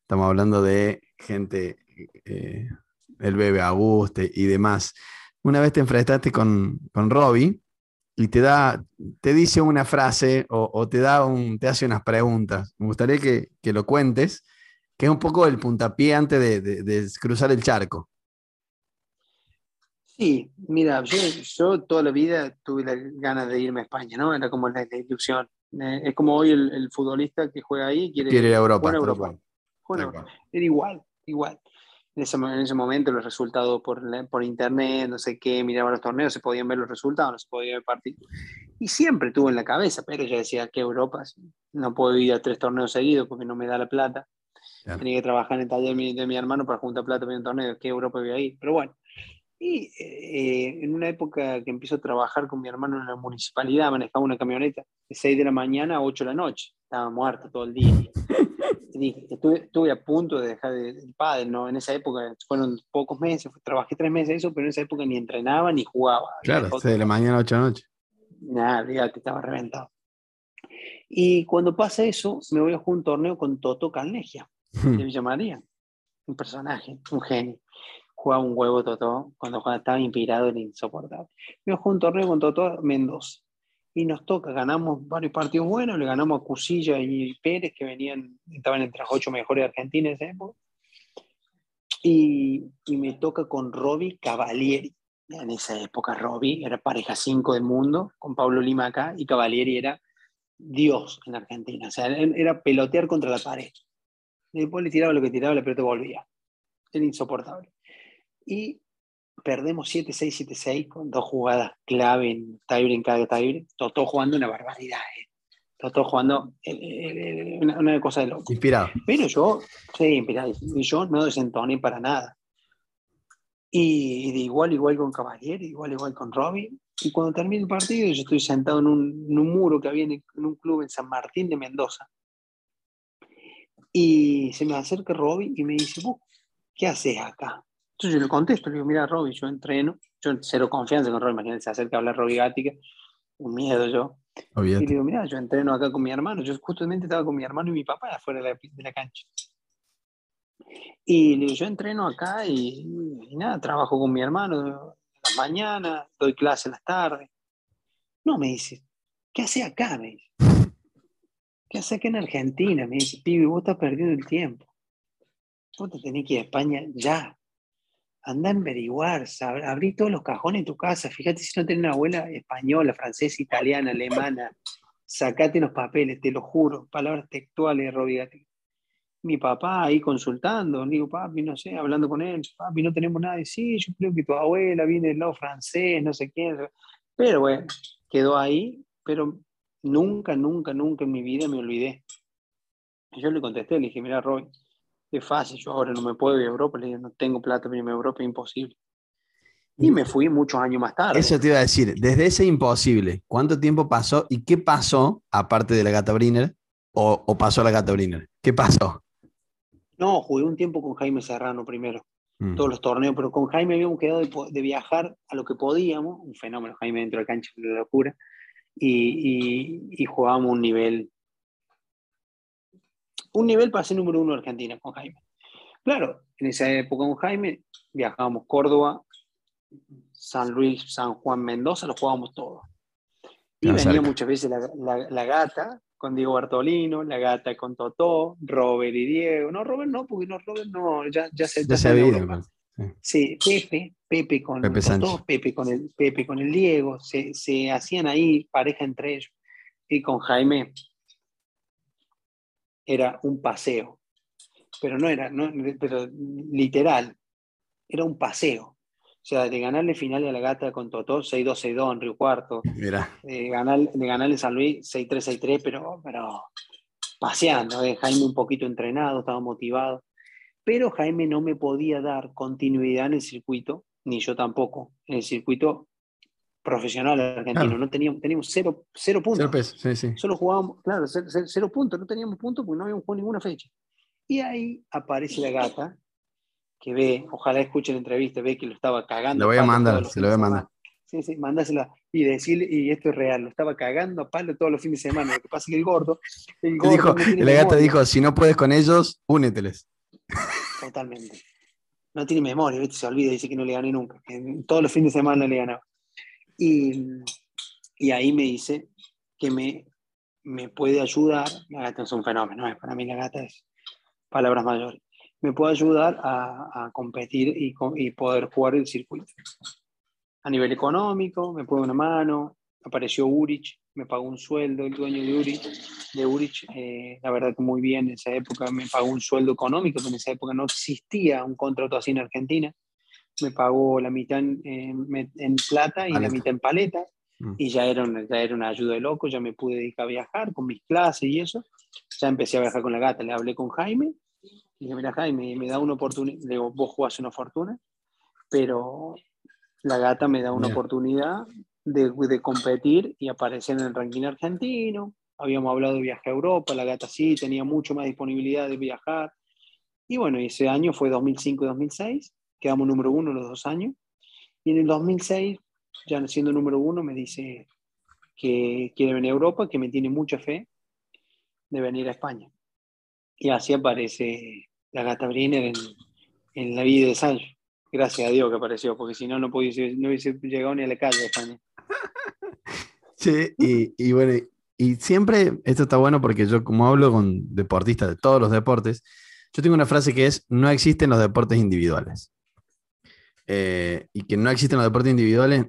Speaker 1: estamos hablando de gente, eh, el bebé Auguste y demás. Una vez te enfrentaste con, con Robbie y te da, te dice una frase o, te da un, te hace unas preguntas. Me gustaría que, que, lo cuentes, que es un poco el puntapié antes de, de cruzar el charco.
Speaker 2: Sí, mira, yo, toda la vida tuve la ganas de irme a España, ¿no? Era como la, ilusión. Eh, es como hoy el, futbolista que juega ahí quiere,
Speaker 1: quiere ir a Europa.
Speaker 2: Bueno, era igual, igual. En ese, en ese, momento los resultados por, por internet, no sé qué, miraba los torneos, se podían ver los resultados, no se podía ver partidos. Y siempre tuve en la cabeza, pero yo decía, ¿qué Europa? No puedo ir a tres torneos seguidos porque no me da la plata. Tenía que trabajar en el taller de mi, de mi hermano para juntar plata para un torneo. ¿Qué Europa voy a ir? Pero bueno, y eh, en una época que empiezo a trabajar con mi hermano en la municipalidad, manejaba una camioneta de 6 de la mañana a 8 de la noche. Estaba muerto todo el día. estuve, estuve, a punto de dejar el padre, ¿no? En esa época fueron pocos meses, trabajé tres meses eso, pero en esa época ni entrenaba ni jugaba.
Speaker 1: Claro, 6 de la mañana a 8 de la noche.
Speaker 2: Nada, fíjate, estaba reventado. Y cuando pasa eso, me voy a jugar un torneo con Toto Calnegia, de. Villa María. Un personaje, un genio jugaba un huevo Totó, cuando estaba inspirado era insoportable. Yo jugué un torneo con Totó Mendoza y nos toca, ganamos varios partidos buenos, le ganamos a Cusilla y Pérez, que venían, estaban entre las ocho mejores de Argentina en esa época. Y, y, me toca con Robbie Cavalieri. En esa época Robbie era pareja 5 del mundo, con Pablo Lima acá, y Cavalieri era Dios en Argentina. O sea, era pelotear contra la pared. Después le tiraba lo que tiraba, la pelota volvía. Era insoportable y perdemos 7-6, 7-6 con dos jugadas clave en Tibre en cada Tibre. Totó jugando una barbaridad. Eh. Totó jugando eh, eh, una, cosa de loco.
Speaker 1: Inspirado.
Speaker 2: Pero yo, sí, inspirado. Y yo no desentoné para nada. Y, de igual, igual con Cavalieri, igual, igual con Robin. Y cuando termina el partido, yo estoy sentado en un, en un muro que había en, un club en San Martín de Mendoza. Y se me acerca Robin y me dice, ¿qué haces acá? Entonces yo le contesto, le digo, mira, Robbie, yo entreno, yo cero confianza con Robbie, imagínense, se acerca a hablar Robbie Gática, un miedo yo. Y le digo, mira, yo entreno acá con mi hermano, yo justamente estaba con mi hermano y mi papá afuera de la, cancha. Y le digo, yo entreno acá y, nada, trabajo con mi hermano en las mañanas, doy clase en las tardes. No, me dice, ¿qué hace acá? Me dice. ¿Qué hace acá en Argentina? Me dice, pibe, vos estás perdiendo el tiempo. Vos te tenés que ir a España ya anda a averiguar, abrí todos los cajones de tu casa, fíjate si no tenés una abuela española, francesa, italiana, alemana, sacate los papeles, te lo juro, palabras textuales, Robiati. Mi papá ahí consultando, digo, papi, no sé, hablando con él, papi, no tenemos nada, y sí, yo creo que tu abuela viene del lado francés, no sé quién, pero bueno, quedó ahí, pero nunca, nunca, nunca en mi vida me olvidé. yo le contesté, le dije, mira, Roy, es fácil, yo ahora no me puedo ir a Europa, le digo, no tengo plata para irme a Europa, es imposible. Y me fui muchos años más tarde.
Speaker 1: Eso te iba a decir, desde ese imposible, ¿cuánto tiempo pasó y qué pasó aparte de la Gata Briner o, pasó la Gata Briner? ¿Qué pasó?
Speaker 2: No, jugué un tiempo con Jaime Serrano primero, mm. todos los torneos, pero con Jaime habíamos quedado de, viajar a lo que podíamos, un fenómeno, Jaime dentro de la cancha, una locura, y, y, y jugábamos un nivel un nivel para ser número uno de Argentina con Jaime. Claro, en esa época con Jaime viajábamos Córdoba, San Luis, San Juan, Mendoza, lo jugábamos todos. Y venía muchas veces la, gata con Diego Bartolino, la gata con Totó, Robert y Diego. No, Robert no, porque no, Robert no, ya, ya se...
Speaker 1: Ya se
Speaker 2: sí. Pepe, Pepe con Pepe Totó, Pepe con el, Pepe con el Diego, se, se hacían ahí pareja entre ellos. Y con Jaime era un paseo, pero no era, no, pero literal, era un paseo. O sea, de ganarle final a la gata con Totó, 6-2, 6-2 en Río Cuarto. Mira. De, ganarle, de ganarle San Luis, 6-3, 6-3, pero, pero paseando. Eh. Jaime un poquito entrenado, estaba motivado. Pero Jaime no me podía dar continuidad en el circuito, ni yo tampoco, en el circuito profesional argentino. No teníamos, teníamos cero, cero puntos.
Speaker 1: Cero sí, sí.
Speaker 2: Solo jugábamos, claro, cero, cero, puntos. No teníamos puntos porque no habíamos jugado ninguna fecha. Y ahí aparece la gata que ve, ojalá escuche la entrevista, ve que lo estaba cagando.
Speaker 1: Lo voy a mandar, se lo voy a mandar.
Speaker 2: Sí, sí, mandásela y decirle, y esto es real, lo estaba cagando a palo todos los fines de semana. Lo que pasa es que el gordo. El
Speaker 1: gordo dijo, la gata dijo: si no puedes con ellos, úneteles.
Speaker 2: Totalmente. No tiene memoria, ¿viste? se olvida, dice que no le gané nunca. todos los fines de semana le ganaba. Y, y ahí me dice que me, me puede ayudar. La gata es un fenómeno, ¿eh? para mí la gata es palabras mayores me puede ayudar a, competir y, y, poder jugar el circuito. A nivel económico, me puede una mano, apareció Urich, me pagó un sueldo, el dueño de Urich, de Urich eh, la verdad que muy bien en esa época, me pagó un sueldo económico, porque en esa época no existía un contrato así en Argentina, me pagó la mitad en, en, plata y la mitad en paleta, mm. y ya era, una, ya era una ayuda de loco, ya me pude dedicar a viajar con mis clases y eso, ya empecé a viajar con la gata, le hablé con Jaime, y dije, mira Jaime, me da una oportunidad, le digo, vos jugás una fortuna, pero la gata me da una oportunidad de, de, competir y aparecer en el ranking argentino. Habíamos hablado de viaje a Europa, la gata sí, tenía mucho más disponibilidad de viajar. Y bueno, ese año fue 2005-2006, quedamos número uno los dos años. Y en el 2006, ya siendo número uno, me dice que quiere venir a Europa, que me tiene mucha fe de venir a España. Y así aparece la gata Briner en, en, la vida de Sancho. Gracias a Dios que apareció, porque si no, no, hubiese, no hubiese llegado ni a la calle de España.
Speaker 1: Sí, y, y, bueno, y siempre, esto está bueno porque yo como hablo con deportistas de todos los deportes, yo tengo una frase que es, no existen los deportes individuales. Eh, y que no existen los deportes individuales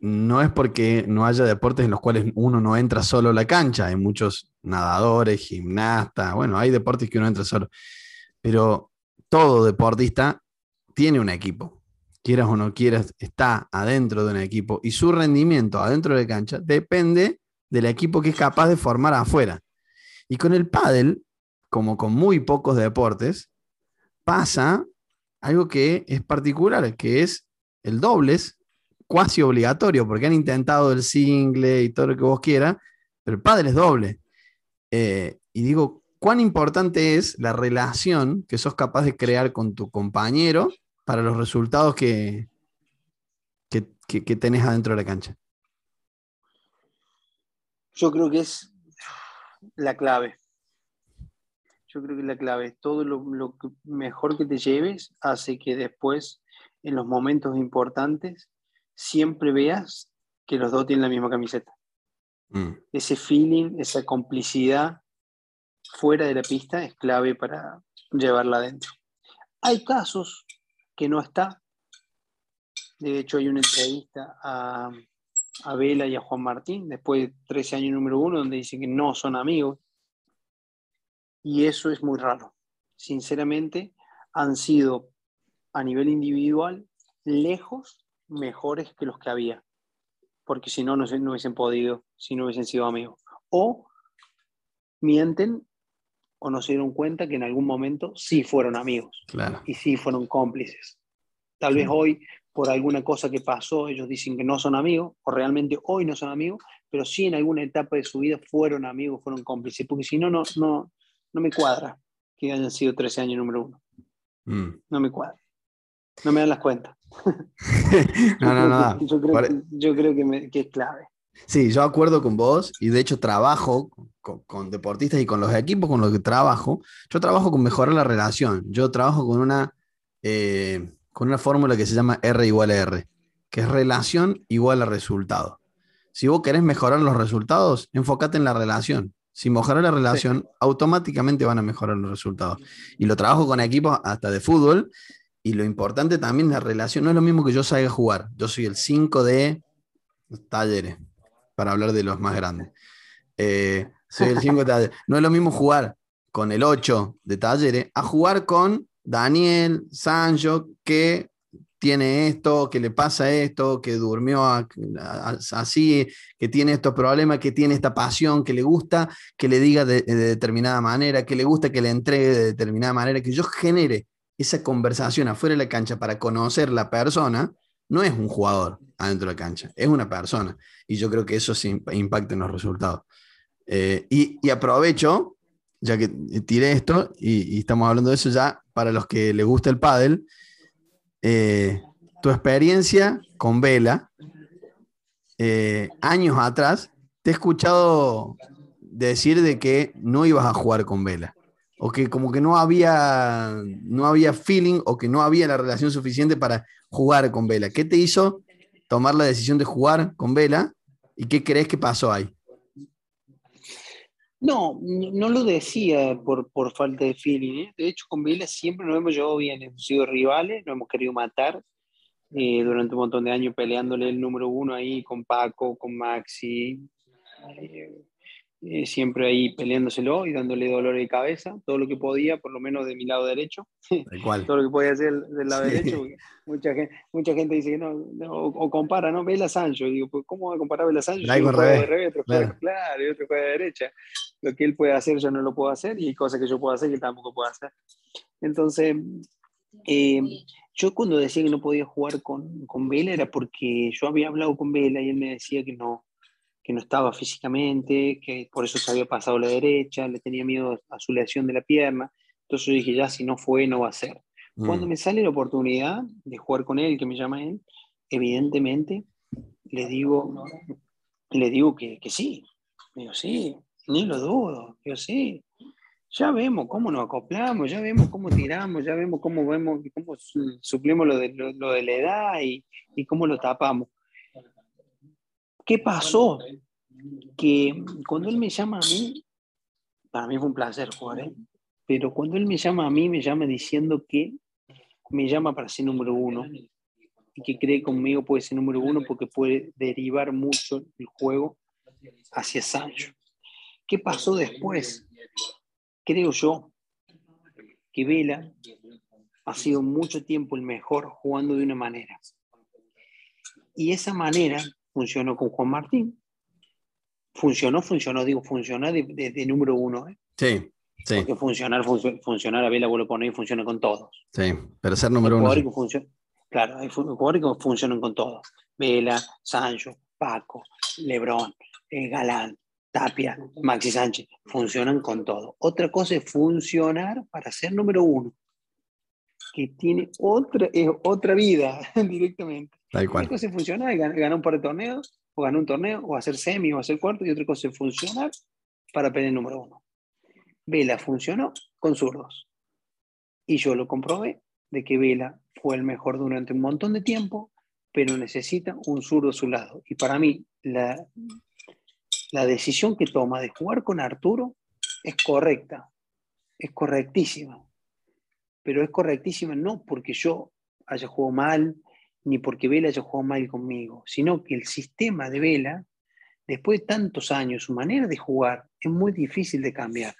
Speaker 1: no es porque no haya deportes en los cuales uno no entra solo a la cancha, hay muchos nadadores, gimnastas, bueno, hay deportes que uno entra solo, pero todo deportista tiene un equipo, quieras o no quieras, está adentro de un equipo y su rendimiento adentro de la cancha depende del equipo que es capaz de formar afuera. Y con el pádel, como con muy pocos deportes, pasa algo que es particular, que es el dobles cuasi obligatorio, porque han intentado el single y todo lo que vos quieras, pero el padre es doble. Eh, y digo, ¿cuán importante es la relación que sos capaz de crear con tu compañero para los resultados que, que, tenés adentro de la cancha?
Speaker 2: Yo creo que es la clave. Yo creo que la clave. Todo lo, lo mejor que te lleves hace que después, en los momentos importantes, siempre veas que los dos tienen la misma camiseta. Mm. Ese feeling, esa complicidad fuera de la pista es clave para llevarla adentro. Hay casos que no está. De hecho, hay una entrevista a, a Vela y a Juan Martín, después de 13 años número uno, donde dicen que no son amigos. Y eso es muy raro. Sinceramente, han sido a nivel individual lejos mejores que los que había, porque si no, no, no hubiesen podido, si no hubiesen sido amigos. O mienten o no se dieron cuenta que en algún momento sí fueron amigos y sí fueron cómplices. Tal vez hoy, por alguna cosa que pasó, ellos dicen que no son amigos, o realmente hoy no son amigos, pero sí en alguna etapa de su vida fueron amigos, fueron cómplices, porque si no, no, no, no me cuadra que hayan sido 13 años número uno. Mm. No me cuadra. No me dan las cuentas.
Speaker 1: no, no, no.
Speaker 2: Yo creo, que, es clave.
Speaker 1: Sí, yo acuerdo con vos y de hecho trabajo con, deportistas y con los equipos con los que trabajo. Yo trabajo con mejorar la relación. Yo trabajo con una, eh, con una fórmula que se llama R igual a R, que es relación igual a resultado. Si vos querés mejorar los resultados, enfócate en la relación. Si mejorar la relación, automáticamente van a mejorar los resultados. Y lo trabajo con equipos hasta de fútbol y lo importante también la relación. No es lo mismo que yo salga a jugar. Yo soy el 5 de talleres, para hablar de los más grandes. Eh, soy el 5 de talleres. No es lo mismo jugar con el 8 de talleres a jugar con Daniel, Sancho, que tiene esto, que le pasa esto, que durmió así, que tiene estos problemas, que tiene esta pasión, que le gusta que le diga de, determinada manera, que le gusta que le entregue de determinada manera, que yo genere esa conversación afuera de la cancha para conocer la persona, no es un jugador adentro de la cancha, es una persona. Y yo creo que eso impacta en los resultados. Eh, y, aprovecho, ya que tiré esto y, estamos hablando de eso ya, para los que les gusta el pádel, eh, tu experiencia con Vela, eh, años atrás, te he escuchado decir de que no ibas a jugar con Vela, o que como que no había, no había feeling o que no había la relación suficiente para jugar con Vela. ¿Qué te hizo tomar la decisión de jugar con Vela y qué crees que pasó ahí?
Speaker 2: No, no lo decía por, por falta de feeling. ¿eh? De hecho, con Vela siempre nos hemos llevado bien, hemos sido rivales, nos hemos querido matar eh, durante un montón de años peleándole el número uno ahí con Paco, con Maxi. Eh, eh, siempre ahí peleándoselo y dándole dolor de cabeza, todo lo que podía, por lo menos de mi lado derecho, todo lo que podía hacer del lado derecho. Mucha gente, mucha gente dice que no, o, compara, ¿no? Vela Sancho, digo, pues, ¿cómo va a comparar Vela Sancho?
Speaker 1: Yo
Speaker 2: juega de revés, otro juega, claro. y otro juega de derecha. Lo que él puede hacer yo no lo puedo hacer y hay cosas que yo puedo hacer que él tampoco puedo hacer. Entonces, eh, yo cuando decía que no podía jugar con, con Vela era porque yo había hablado con Vela y él me decía que no, que no estaba físicamente, que por eso se había pasado a la derecha, le tenía miedo a su lesión de la pierna. Entonces yo dije, ya si no fue, no va a ser. Cuando mm. me sale la oportunidad de jugar con él, que me llama él, evidentemente le digo, le digo que, que sí. Digo, sí, ni lo dudo. Digo, sí. Ya vemos cómo nos acoplamos, ya vemos cómo tiramos, ya vemos cómo vemos cómo suplimos lo de, lo, de la edad y, y cómo lo tapamos. ¿Qué pasó? Que cuando él me llama a mí, para mí fue un placer jugar, ¿eh? pero cuando él me llama a mí, me llama diciendo que me llama para ser número uno y que cree conmigo puede ser número uno porque puede derivar mucho el juego hacia Sancho. ¿Qué pasó después? Creo yo que Vela ha sido mucho tiempo el mejor jugando de una manera. Y esa manera funcionó con Juan Martín. Funcionó, funcionó, digo, funcionó de, número uno. ¿eh?
Speaker 1: Sí, sí.
Speaker 2: Porque funcionar, funcionar a Vela vos lo pones y funciona con todos.
Speaker 1: Sí, pero ser número uno.
Speaker 2: claro, hay jugadores que funcionan con todos. Vela, Sancho, Paco, Lebrón, eh, Galán, Tapia, Maxi Sánchez, funcionan con todo. Otra cosa es funcionar para ser número uno, que tiene otra, otra vida directamente. Tal cual. Una cosa es funcionar y ganar un par de torneos, o ganar un torneo, o hacer semi, o hacer cuarto, y otra cosa es funcionar para pelear el número uno. Vela funcionó con zurdos. Y yo lo comprobé de que Vela fue el mejor durante un montón de tiempo, pero necesita un zurdo a su lado. Y para mí, la, la decisión que toma de jugar con Arturo es correcta, es correctísima. Pero es correctísima no porque yo haya jugado mal, ni porque Vela haya jugado mal conmigo, sino que el sistema de Vela, después de tantos años, su manera de jugar es muy difícil de cambiar.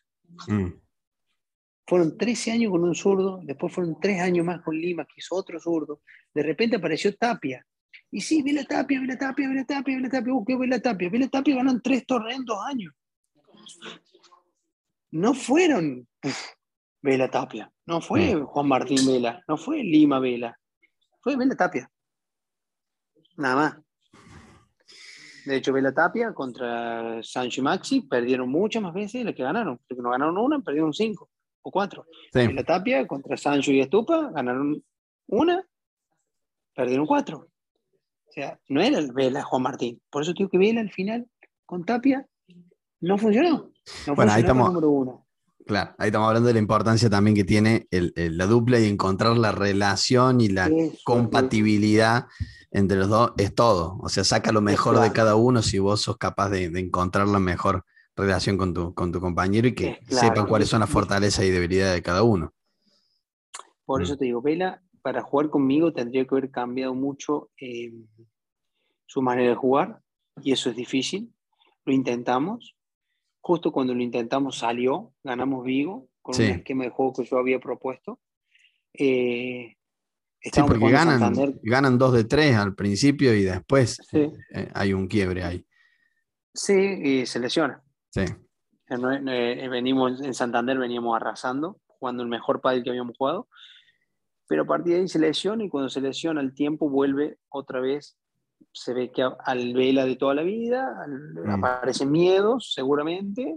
Speaker 2: Mm. Fueron 13 años con un zurdo, después fueron 3 años más con Lima, que hizo otro zurdo. De repente apareció Tapia. Y sí, Vela Tapia, Vela Tapia, Vela Tapia, Vela Tapia, uh, ¿qué Vela Tapia? Vela Tapia ganó tres torneos en dos años. No fueron Vela Tapia, no fue mm. Juan Martín Vela, no fue Lima Vela, fue Vela Tapia. Nada más. De hecho, Vela Tapia contra Sancho y Maxi perdieron muchas más veces de las que ganaron. Porque no ganaron una, perdieron cinco o cuatro. Vela Tapia contra Sancho y Estupa ganaron una, perdieron cuatro. O sea, no era el Vela Juan Martín. Por eso digo que Vela al final con Tapia no funcionó. No
Speaker 1: bueno, ahí estamos. Número uno. Claro, ahí estamos hablando de la importancia también que tiene la dupla y encontrar la relación y la compatibilidad entre los dos es todo. O sea, saca lo mejor de cada uno si vos sos capaz de, encontrar la mejor relación con tu, con tu compañero y que sepan cuáles son las fortalezas y debilidades de cada uno.
Speaker 2: Por mm. eso te digo, Vela, para jugar conmigo tendría que haber cambiado mucho eh, su manera de jugar y eso es difícil. Lo intentamos, Justo cuando lo intentamos salió, ganamos Vigo con un esquema de juego que yo había propuesto. Eh,
Speaker 1: Sí, porque ganan, ganan dos de tres al principio y después eh, hay un quiebre ahí.
Speaker 2: Sí, y se lesiona. Sí. Eh, venimos, en Santander veníamos arrasando, jugando el mejor pádel que habíamos jugado, pero a partir de ahí se lesiona y cuando se lesiona el tiempo vuelve otra vez, se ve que al vela de toda la vida, mm. aparecen miedos seguramente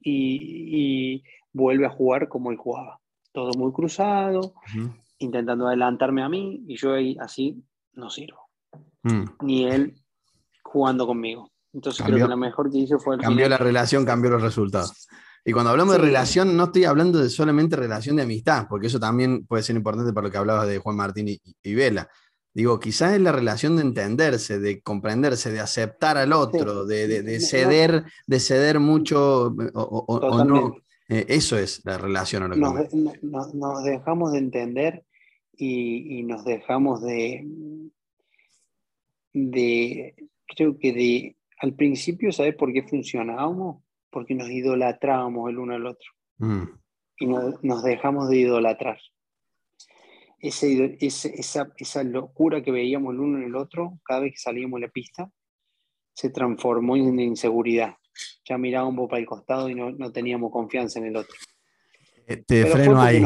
Speaker 2: y, vuelve a jugar como él jugaba, todo muy cruzado, intentando adelantarme a mí y yo ahí así no sirvo, mm. ni él jugando conmigo. Entonces creo que lo mejor que hizo fue
Speaker 1: el Cambió la relación, cambió los resultados. Y cuando hablamos de relación, no estoy hablando de solamente relación de amistad, porque eso también puede ser importante para lo que hablabas de Juan Martín y, Vela. Digo, quizás es la relación de entenderse, de comprenderse, de aceptar al otro, de, ceder, de ceder mucho o, no. Eh, eso es la relación.
Speaker 2: nos, dejamos de entender y, nos dejamos de, de, creo que de, al principio, ¿sabes por qué funcionábamos? Porque nos idolatrábamos el uno al otro. Mm. Y nos dejamos de idolatrar. Ese, esa, esa, locura que veíamos el uno en el otro, cada vez que salíamos a la pista, se transformó en inseguridad. Ya mirábamos para el costado y no, no teníamos confianza en el otro.
Speaker 1: Eh, te freno ahí.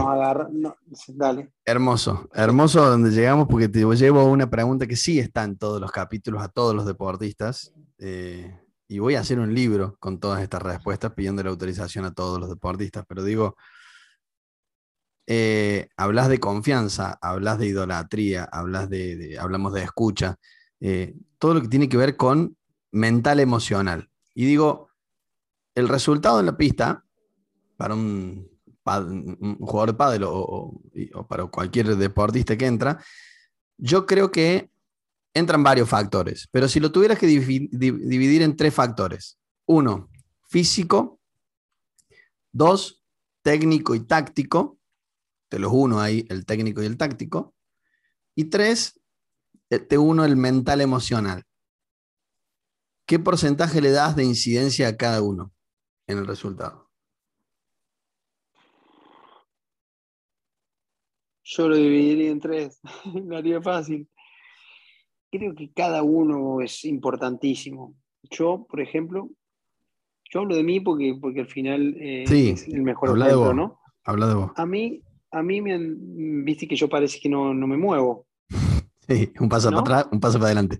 Speaker 1: dale. Hermoso, hermoso donde llegamos porque te llevo una pregunta que sí está en todos los capítulos a todos los deportistas. Eh, y voy a hacer un libro con todas estas respuestas pidiendo la autorización a todos los deportistas, pero digo, eh, hablas de confianza, hablas de idolatría, hablas de, hablamos de escucha, eh, todo lo que tiene que ver con mental emocional. Y digo, el resultado en la pista, para un, jugador de pádel o, para cualquier deportista que entra, yo creo que entran varios factores, pero si lo tuvieras que dividir en tres factores. Uno, físico. Dos, técnico y táctico. Te los uno ahí, el técnico y el táctico. Y tres, eh, te uno el mental emocional. ¿Qué porcentaje le das de incidencia a cada uno en el resultado?
Speaker 2: Yo lo dividiría en tres, no haría fácil creo que cada uno es importantísimo. Yo, por ejemplo, yo hablo de mí porque, porque al final eh, es el mejor ejemplo, ¿no?
Speaker 1: Habla de vos.
Speaker 2: A mí, a mí me han, viste que yo parece que no, no me muevo.
Speaker 1: Sí, un paso para atrás, un paso para adelante.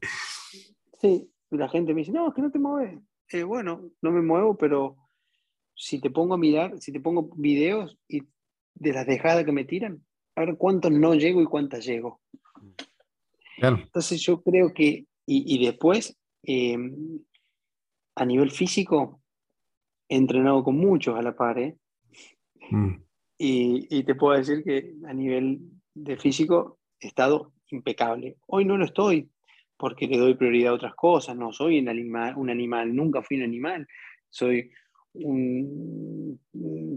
Speaker 2: Sí, la gente me dice, no, es que no te mueves. Eh, bueno, no me muevo, pero si te pongo a mirar, si te pongo videos y de las dejadas que me tiran, a ver cuántos no llego y cuántas llego. Entonces yo creo que, y, después, em, a nivel físico, he entrenado con muchos a la par, ¿eh? mm. y, te puedo decir que a nivel de físico he estado impecable. Hoy no lo estoy porque le doy prioridad a otras cosas, no soy un animal, un animal nunca fui un animal, soy un,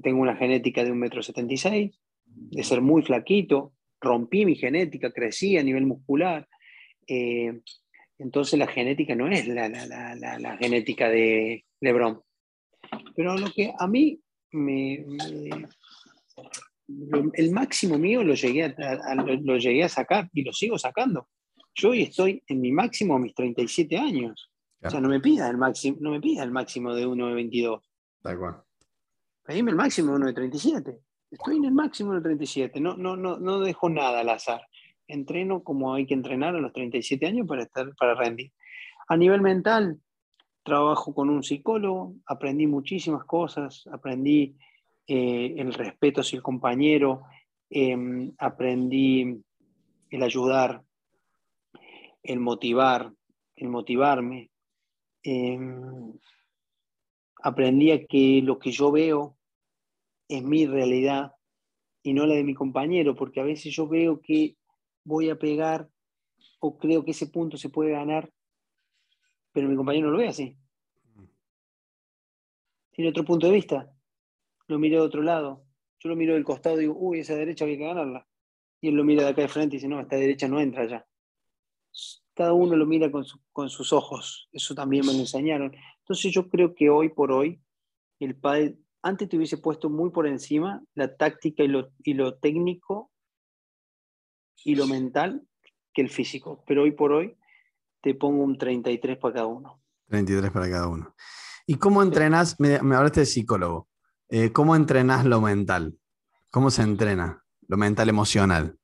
Speaker 2: tengo una genética de un metro setenta y seis, de ser muy flaquito, rompí mi genética, crecí a nivel muscular. Eh, entonces la genética no es la, genética de Lebron. Pero lo que a mí me, el máximo mío lo llegué a, lo, llegué a sacar y lo sigo sacando. Yo hoy estoy en mi máximo a mis 37 años. O sea, no me pida el máximo, no me pida el máximo de uno de 22. Da cual. Pedime el máximo de uno de 37. Estoy en el máximo de 37, no, no, no, no dejo nada al azar. Entreno como hay que entrenar a los 37 años para, estar, para rendir. A nivel mental, trabajo con un psicólogo, aprendí muchísimas cosas, aprendí eh, el respeto hacia el compañero, em, aprendí el ayudar, el motivar, el motivarme. Em, aprendí a que lo que yo veo es mi realidad y no la de mi compañero, porque a veces yo veo que voy a pegar o creo que ese punto se puede ganar, pero mi compañero no lo ve así. Tiene otro punto de vista, lo mira de otro lado. Yo lo miro del costado y digo, uy, esa derecha hay que ganarla. Y él lo mira de acá de frente y dice, no, esta derecha no entra ya. Cada uno lo mira con, sus ojos. Eso también me lo enseñaron. Entonces yo creo que hoy por hoy el padre antes te hubiese puesto muy por encima la táctica y lo técnico y lo mental que el físico. Pero hoy por hoy te pongo un 33 para cada uno.
Speaker 1: 33 para cada uno. ¿Y cómo entrenas? Me, me hablaste de psicólogo. Eh, ¿Cómo entrenas lo mental? ¿Cómo se entrena lo mental emocional?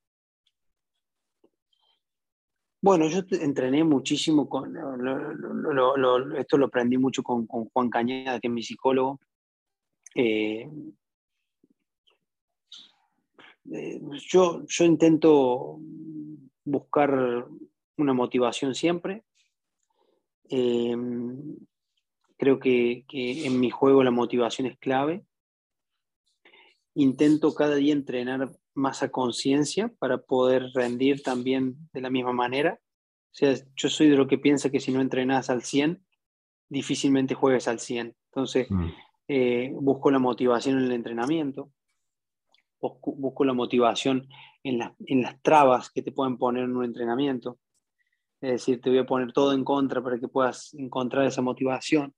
Speaker 2: Bueno, yo entrené muchísimo con, esto lo aprendí mucho con, Juan Cañada, que es mi psicólogo. Eh, eh, yo, yo intento buscar una motivación siempre. Eh, creo que, que, en mi juego la motivación es clave. Intento cada día entrenar más a conciencia para poder rendir también de la misma manera. O sea, yo soy de lo que piensa que si no entrenas al 100, difícilmente juegues al 100. Entonces, mm. eh, busco la motivación en el entrenamiento, busco, la motivación en, en las trabas que te pueden poner en un entrenamiento. Es decir, te voy a poner todo en contra para que puedas encontrar esa motivación.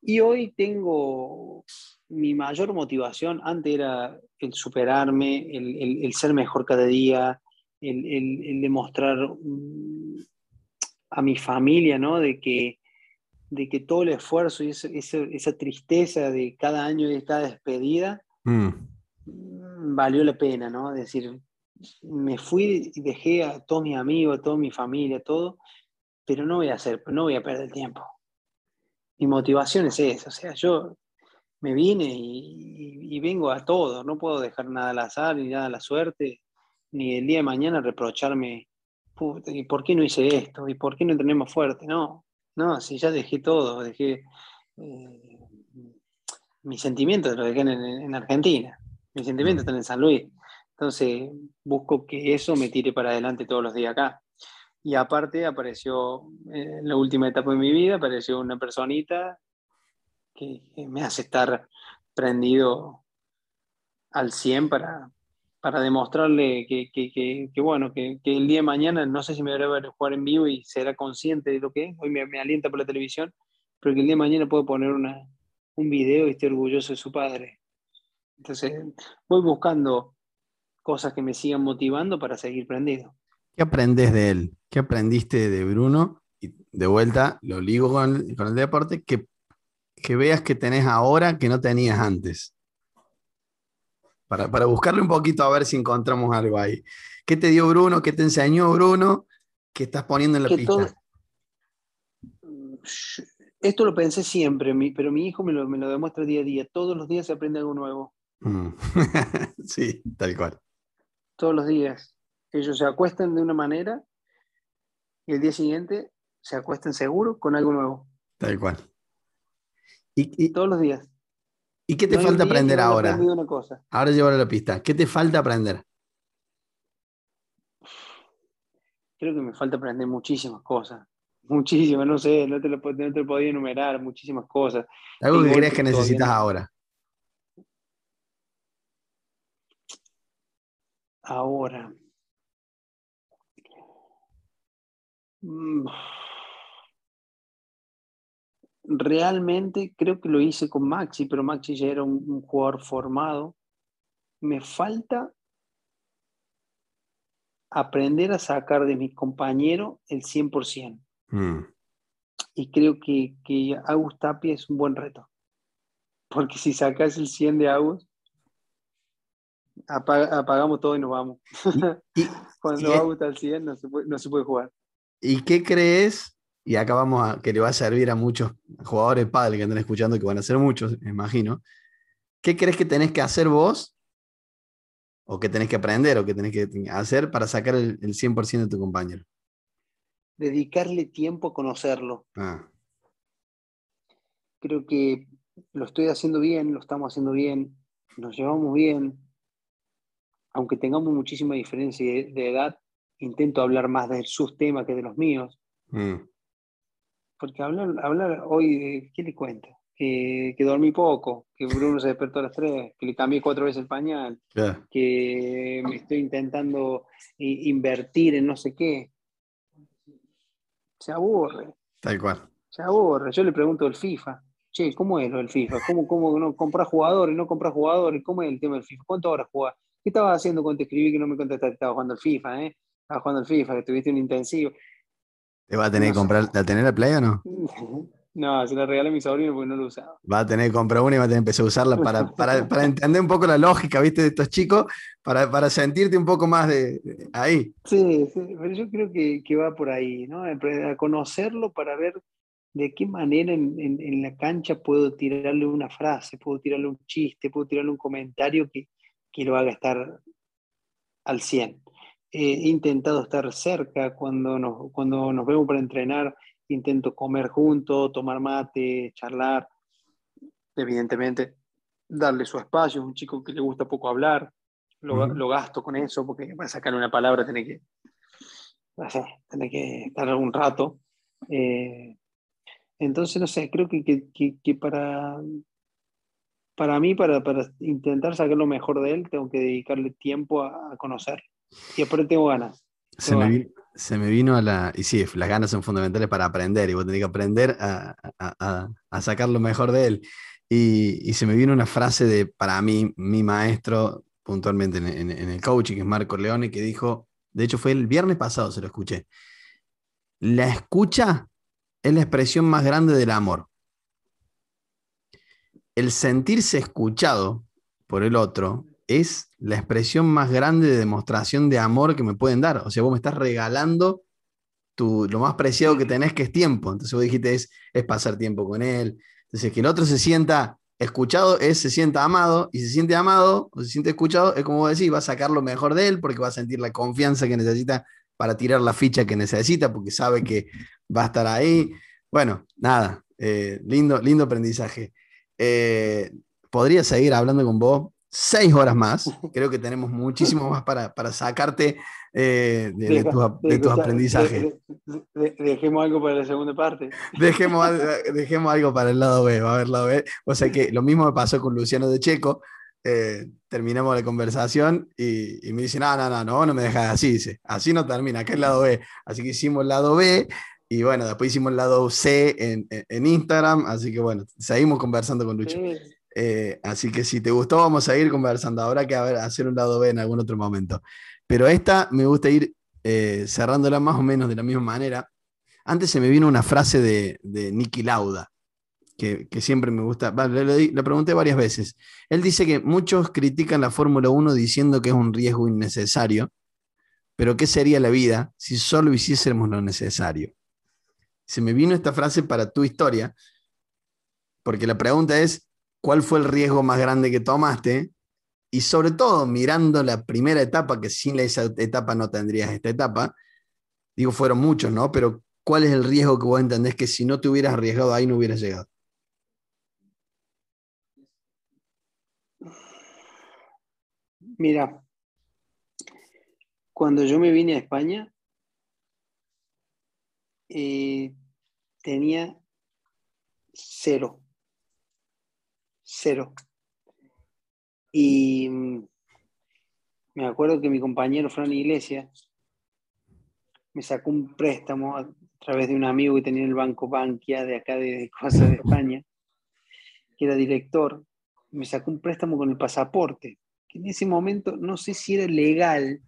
Speaker 2: Y hoy tengo mi mayor motivación, antes era el superarme, el, ser mejor cada día, el, demostrar mm, a mi familia, ¿no? De que, de que todo el esfuerzo y esa, tristeza de cada año y esta despedida mm. Valió la pena, ¿no? Es decir, me fui y dejé a todos mis amigos, a toda mi familia, todo, pero no voy a hacer, no voy a perder tiempo. Mi motivación es esa, o sea, yo me vine y, vengo a todo, no puedo dejar nada al azar ni nada a la suerte, ni el día de mañana reprocharme, ¿y por qué no hice esto? ¿Y por qué no entrenemos fuerte? No, no, si ya dejé todo, dejé eh, mis sentimientos los dejé en, Argentina, mis sentimientos están en San Luis. Entonces busco que eso me tire para adelante todos los días acá. Y aparte apareció, eh, en la última etapa de mi vida, apareció una personita que, me hace estar prendido al 100 para, para demostrarle que, bueno, que, el día de mañana no sé si me voy a jugar en vivo y será consciente de lo que es. Hoy me, alienta por la televisión, pero que el día de mañana puedo poner una, un video y esté orgulloso de su padre. Entonces, voy buscando cosas que me sigan motivando para seguir prendido.
Speaker 1: ¿Qué aprendes de él? ¿Qué aprendiste de Bruno? Y de vuelta, lo ligo con, con el deporte. ¿Qué que veas que tenés ahora que no tenías antes. Para, buscarle un poquito a ver si encontramos algo ahí. ¿Qué te dio Bruno? ¿Qué te enseñó Bruno? ¿Qué estás poniendo en la pista?
Speaker 2: Esto lo pensé siempre, pero mi hijo me lo, demuestra día a día. Todos los días se aprende algo nuevo.
Speaker 1: Mm. sí, tal cual.
Speaker 2: Todos los días. Ellos se acuestan de una manera y el día siguiente se acuestan seguro con algo nuevo.
Speaker 1: Tal cual.
Speaker 2: Y, Todos los días.
Speaker 1: ¿Y qué te falta aprender ahora? Ahora llevar a la pista. ¿Qué te falta aprender?
Speaker 2: Creo que me falta aprender muchísimas cosas. Muchísimas, no sé, no te lo, no podía enumerar, muchísimas cosas.
Speaker 1: ¿Algo que crees que necesitas ahora?
Speaker 2: Ahora. Mm realmente creo que lo hice con Maxi, pero Maxi ya era un, jugador formado. Me falta aprender a sacar de mi compañero el 100%. Mm. Y creo que, que Agus Tapia es un buen reto. Porque si sacas el 100 de Agus, apagamos todo y nos vamos. Cuando Agus está al 100 no se, puede, no se puede jugar.
Speaker 1: ¿Y qué crees y acá vamos a, que le va a servir a muchos jugadores padres que están escuchando, que van a ser muchos, me imagino. ¿Qué crees que tenés que hacer vos? ¿O qué tenés que aprender? ¿O qué tenés que hacer para sacar el, 100% de tu compañero?
Speaker 2: Dedicarle tiempo a conocerlo. Ah. Creo que lo estoy haciendo bien, lo estamos haciendo bien, nos llevamos bien. Aunque tengamos muchísima diferencia de, edad, intento hablar más de sus temas que de los míos. Mm. Porque hablar, hablar hoy, ¿qué le cuento? Que, que, dormí poco, que Bruno se despertó a las tres, que le cambié cuatro veces el pañal, que me estoy intentando invertir en no sé qué. Se aburre.
Speaker 1: Tal cual.
Speaker 2: Se aburre. Yo le pregunto del FIFA. Che, ¿cómo es lo del FIFA? ¿Cómo, cómo no compras jugadores, no compras jugadores? ¿Cómo es el tema del FIFA? ¿Cuántas horas jugás? ¿Qué estabas haciendo cuando te escribí que no me contestaste? Estaba jugando al FIFA, ¿eh? Estaba jugando al FIFA, que tuviste un intensivo.
Speaker 1: ¿Te va a tener que comprar, ¿la tener la Play o no?
Speaker 2: No, se la regalé a mi sobrino porque no lo usaba.
Speaker 1: Va a tener que comprar una y va a tener que empezar a usarla para, para, para entender un poco la lógica, ¿viste? De estos chicos, para, para sentirte un poco más de, ahí.
Speaker 2: Sí, sí, pero yo creo que, que, va por ahí, ¿no? A conocerlo para ver de qué manera en, en, en, la cancha puedo tirarle una frase, puedo tirarle un chiste, puedo tirarle un comentario que, que lo haga estar al 100. he intentado estar cerca cuando nos, cuando nos vemos para entrenar intento comer juntos, tomar mate, charlar, evidentemente darle su espacio, es un chico que le gusta poco hablar, lo, lo gasto con eso, porque para sacar una palabra tiene que, tiene que estar algún rato. Eh, entonces, no sé, creo que, que, que, para, para mí, para, para, intentar sacar lo mejor de él, tengo que dedicarle tiempo a, a conocer. Y después tengo ganas.
Speaker 1: Se me, se me, vino a la. Y sí, las ganas son fundamentales para aprender, y vos tenés que aprender a, a, a sacar lo mejor de él. Y, y, se me vino una frase de, para mí, mi maestro, puntualmente en, en, en el coaching, que es Marco Leone, que dijo, de hecho fue el viernes pasado, se lo escuché. La escucha es la expresión más grande del amor. El sentirse escuchado por el otro es la expresión más grande de demostración de amor que me pueden dar. O sea, vos me estás regalando tu, lo más preciado que tenés, que es tiempo. Entonces vos dijiste, es, es pasar tiempo con él. Entonces, que el otro se sienta escuchado es se sienta amado, y se siente amado o se siente escuchado, es como vos decís, va a sacar lo mejor de él porque va a sentir la confianza que necesita para tirar la ficha que necesita, porque sabe que va a estar ahí. Bueno, nada, eh, lindo, lindo aprendizaje. Eh, podría seguir hablando con vos seis horas más. Creo que tenemos muchísimo más para, para sacarte eh, de, de, tus, de, tus aprendizajes.
Speaker 2: dejemos algo para la segunda parte.
Speaker 1: Dejemos, dejemos algo para el lado B. Va a haber lado B. O sea que lo mismo me pasó con Luciano de Checo. Eh, terminamos la conversación y, y, me dice, no, no, no, no, no me dejas así, dice, así no termina, acá es el lado B. Así que hicimos el lado B y bueno, después hicimos el lado C en, en, en Instagram, así que bueno, seguimos conversando con Lucho. Sí. Eh, así que si te gustó, vamos a ir conversando. Habrá que hacer un lado B en algún otro momento. Pero esta me gusta ir eh, cerrándola más o menos de la misma manera. Antes se me vino una frase de, de Nicky Lauda, que, que, siempre me gusta. Le, le, le, pregunté varias veces. Él dice que muchos critican la Fórmula 1 diciendo que es un riesgo innecesario, pero ¿qué sería la vida si solo hiciésemos lo necesario? Se me vino esta frase para tu historia, porque la pregunta es, cuál fue el riesgo más grande que tomaste y sobre todo mirando la primera etapa, que sin esa etapa no tendrías esta etapa, digo, fueron muchos, ¿no? Pero ¿cuál es el riesgo que vos entendés que si no te hubieras arriesgado ahí no hubieras llegado?
Speaker 2: Mira, cuando yo me vine a España, eh, tenía cero cero. Y mm, me acuerdo que mi compañero Fran Iglesias me sacó un préstamo a través de un amigo que tenía en el Banco Bankia de acá de Cosas de España, que era director, me sacó un préstamo con el pasaporte, que en ese momento no sé si era legal.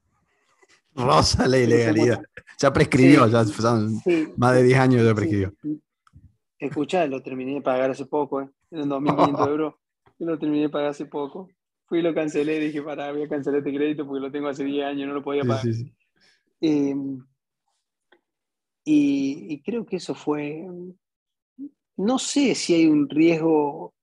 Speaker 1: Rosa la ilegalidad. Ya prescribió, sí, ya son sí, más de 10 años ya prescribió. Sí.
Speaker 2: Escuchá, lo terminé de pagar hace poco, ¿eh? en 2.500 euros. Lo terminé de pagar hace poco. Fui y lo cancelé, dije, para, voy a cancelar este crédito porque lo tengo hace 10 años, no lo podía pagar. Eh, y, y, creo que eso fue, no sé si hay un riesgo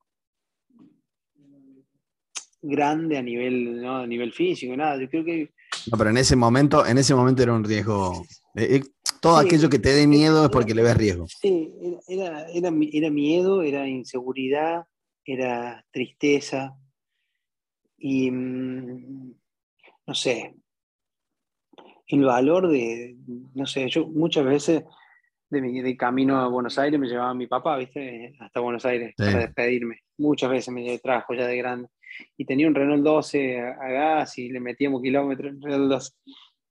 Speaker 2: grande a nivel, ¿no? a nivel físico, nada. Yo creo que
Speaker 1: no, pero en ese momento, en ese momento era un riesgo. Eh, todo sí, aquello que te dé miedo es porque le ves riesgo.
Speaker 2: Sí, era, era, era, miedo, era inseguridad, era tristeza. Y mm, no sé, el valor de, no sé, yo muchas veces de mi de camino a Buenos Aires me llevaba mi papá, ¿viste? Hasta Buenos Aires sí. para despedirme. Muchas veces me trajo ya de grande y tenía un Renault 12 a, a gas y le metíamos kilómetros en Renault 12.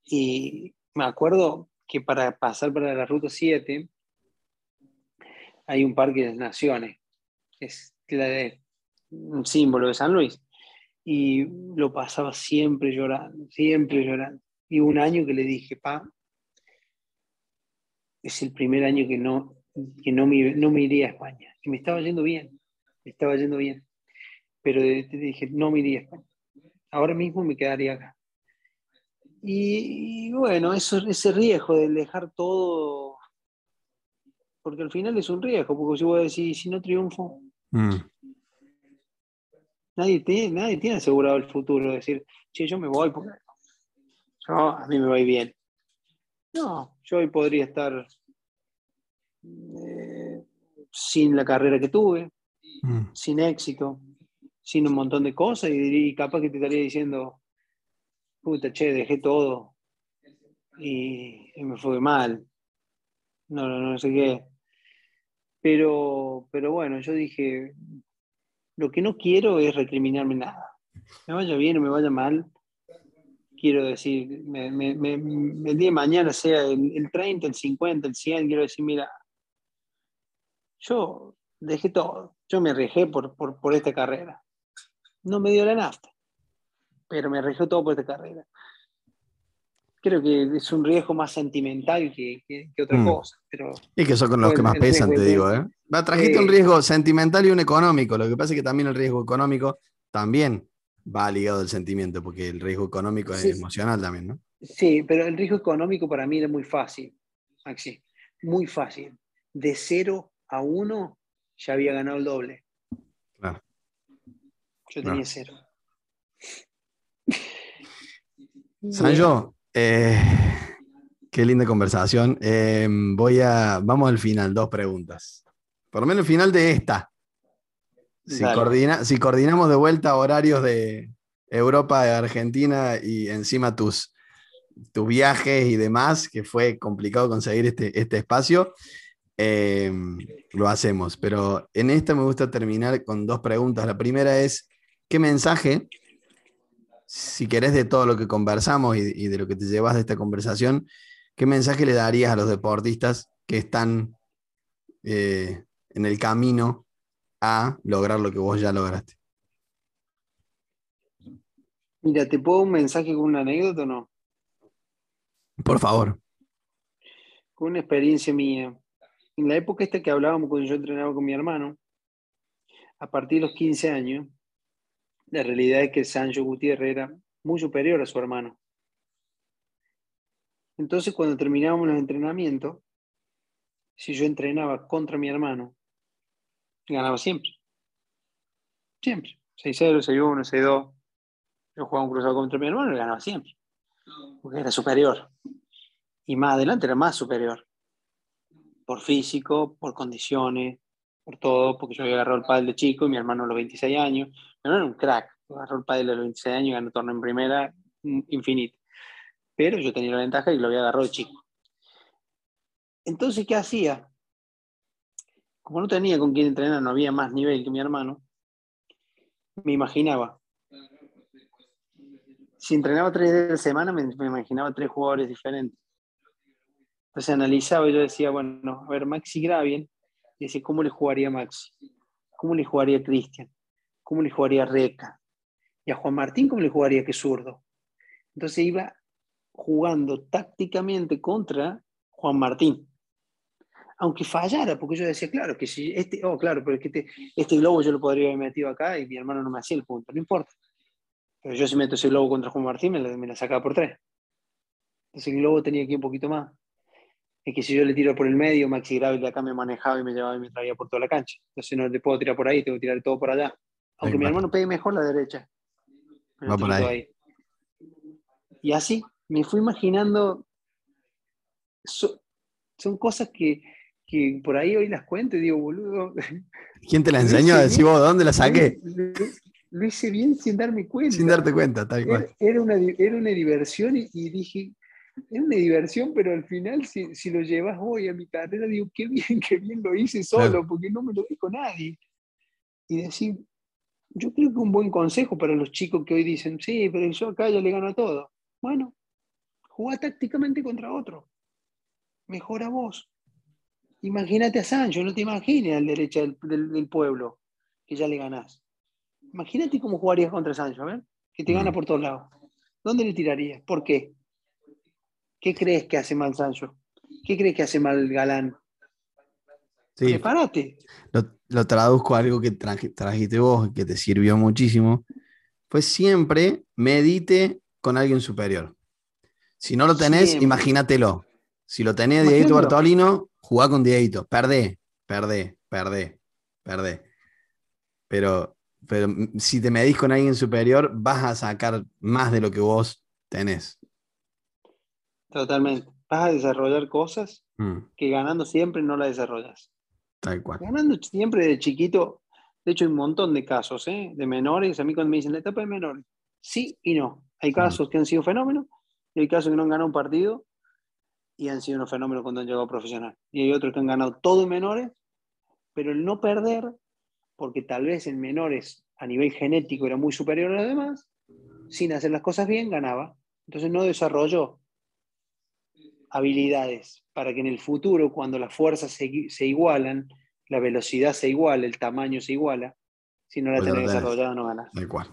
Speaker 2: Y me acuerdo que para pasar para la ruta 7 hay un parque de naciones, es la de, un símbolo de San Luis. y lo pasaba siempre llorando, siempre llorando. Y un año que le dije, pa, es el primer año que no, que no me, no me iría a España. Y me estaba yendo bien, me estaba yendo bien. Pero te dije, no me iría a España. Ahora mismo me quedaría acá. Y, bueno, eso, ese riesgo de dejar todo, porque al final es un riesgo, porque si voy a decir, si no triunfo, mm. nadie, tiene, nadie tiene asegurado el futuro, decir, che, yo me voy porque a mí me va bien. No, yo hoy podría estar eh, sin la carrera que tuve, mm. sin éxito, sin un montón de cosas, y, capaz que te estaría diciendo, puta, che, dejé todo y, me fue mal. No, no, no sé qué. Pero, pero bueno, yo dije, lo que no quiero es recriminarme nada. Me vaya bien o me vaya mal, quiero decir, me, el día de mañana sea el, 30, el 50, el 100, quiero decir, mira, yo dejé todo, yo me arriesgué por, por, esta carrera. No me dio la nafta, pero me arriesgué todo por esta carrera. Creo que es un riesgo más sentimental que, otra mm. cosa. Pero,
Speaker 1: y que son con los que más pesan, te digo. ¿eh? Trajiste un riesgo sentimental y un económico. Lo que pasa es que también el riesgo económico también va ligado al sentimiento, porque el riesgo económico es emocional también, ¿no?
Speaker 2: Sí, pero el riesgo económico para mí era muy fácil, Maxi, muy fácil. De cero a uno ya había ganado el doble. Yo tenía cero.
Speaker 1: Sanjo, eh, qué linda conversación. Eh, voy a, vamos al final, dos preguntas. Por lo menos el final de esta. Si, si coordinamos de vuelta horarios de Europa, de Argentina y encima tus, tus viajes y demás, que fue complicado conseguir este, este espacio, em, lo hacemos. Pero en esta me gusta terminar con dos preguntas. La primera es, ¿qué mensaje, si querés de todo lo que conversamos y, de lo que te llevas de esta conversación, qué mensaje le darías a los deportistas que están eh, en el camino a lograr lo que vos ya lograste?
Speaker 2: Mira, ¿te puedo un mensaje con una anécdota o no?
Speaker 1: Por favor.
Speaker 2: Con una experiencia mía. En la época esta que hablábamos cuando yo entrenaba con mi hermano, a partir de los 15 años, la realidad es que Sancho Gutiérrez era muy superior a su hermano. Entonces, cuando terminábamos los entrenamientos, si yo entrenaba contra mi hermano ganaba siempre. Siempre. 6-0, 6-1, 6-2. Yo jugaba un cruzado contra mi hermano y ganaba siempre. Porque era superior. Y más adelante era más superior. Por físico, por condiciones, por todo, porque yo había agarrado el pádel de chico y mi hermano a los 26 años. Era un crack. Agarró el pádel a los 26 años ganó torneo en primera mm, infinito. Pero yo tenía la ventaja y lo había agarrado chico. Entonces, ¿qué hacía? como no tenía con quién entrenar, no había más nivel que mi hermano, me imaginaba. Si entrenaba tres días de semana, me, imaginaba tres jugadores diferentes. Entonces analizaba y yo decía, bueno, a ver, Maxi Gravien, y decía, ¿cómo le jugaría Maxi? ¿Cómo le jugaría Cristian? ¿Cómo le jugaría Reca? Y a Juan Martín, ¿cómo le jugaría que zurdo? Entonces iba jugando tácticamente contra Juan Martín aunque fallara, porque yo decía, claro, que si este, oh, claro, pero es que este, este, globo yo lo podría haber metido acá y mi hermano no me hacía el punto, no importa. Pero yo si meto ese globo contra Juan Martín, me la, me sacaba por tres. Entonces el globo tenía ir un poquito más. Es que si yo le tiro por el medio, Maxi Gravel de acá me manejaba y me llevaba y me traía por toda la cancha. Entonces no le puedo tirar por ahí, tengo que tirar todo por allá. Aunque mi hermano pegue mejor la derecha.
Speaker 1: Va por ahí.
Speaker 2: Y así me fui imaginando. son cosas que, que por ahí hoy las cuento y digo, boludo.
Speaker 1: ¿Quién te la enseñó? Decís vos, ¿dónde la saqué?
Speaker 2: Lo, hice bien sin darme cuenta.
Speaker 1: Sin darte cuenta, tal cual.
Speaker 2: Era, una, era una diversión y, dije, es una diversión, pero al final, si, si, lo llevas hoy a mi carrera, digo, qué bien, qué bien lo hice solo, porque no me lo dijo nadie. Y decir, yo creo que un buen consejo para los chicos que hoy dicen, sí, pero yo acá ya le gano a todo. Bueno, juega tácticamente contra otro. Mejora vos. Imagínate a Sancho, no te imagines al derecha del, pueblo, que ya le ganás. imagínate cómo jugarías contra Sancho, a ver, que te gana
Speaker 1: Mm.
Speaker 2: por todos lados. ¿Dónde le tirarías? ¿Por qué? ¿Qué crees que hace mal Sancho? ¿Qué crees que hace mal Galán?
Speaker 1: Sí,
Speaker 2: Prepárate.
Speaker 1: lo, lo traduzco a algo que traje- trajiste vos, que te sirvió muchísimo. Fue siempre medite con alguien superior. Si no lo tenés,
Speaker 2: Siempre.
Speaker 1: imagínatelo. Si lo tenés Dieguito. Bartolino, jugá con Dieguito. Perdé, perdé, perdé, perdé. Pero, pero si te medís con alguien superior, vas a sacar más de lo que vos tenés.
Speaker 2: Totalmente. Vas a desarrollar cosas
Speaker 1: Mm,
Speaker 2: que ganando siempre no las desarrollas.
Speaker 1: Tal cual.
Speaker 2: Ganando siempre de chiquito, de hecho hay un montón de casos, ¿eh? de menores, a mí cuando me dicen la etapa de menores, sí y no. Hay casos que han sido fenómenos y hay casos que no han ganado un partido y han sido unos fenómenos cuando han llegado a profesional. Y hay otros que han ganado todo en menores, pero el no perder, porque tal vez en menores a nivel genético era muy superior a los demás, sin hacer las cosas bien, ganaba. Entonces no desarrolló habilidades para que en el futuro, cuando las fuerzas se, se igualan, la velocidad se iguala, el tamaño se iguala, si no la tenés desarrollada no ganas.
Speaker 1: Tal cual.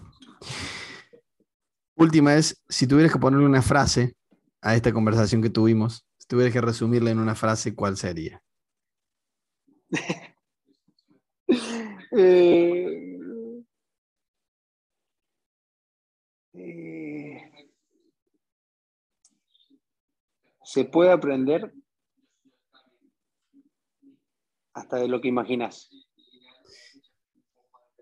Speaker 1: Última es, si tuvieras que ponerle una frase a esta conversación que tuvimos, si tuvieras que resumirla en una frase, ¿cuál sería?
Speaker 2: Eh, se puede aprender hasta de lo que imaginas.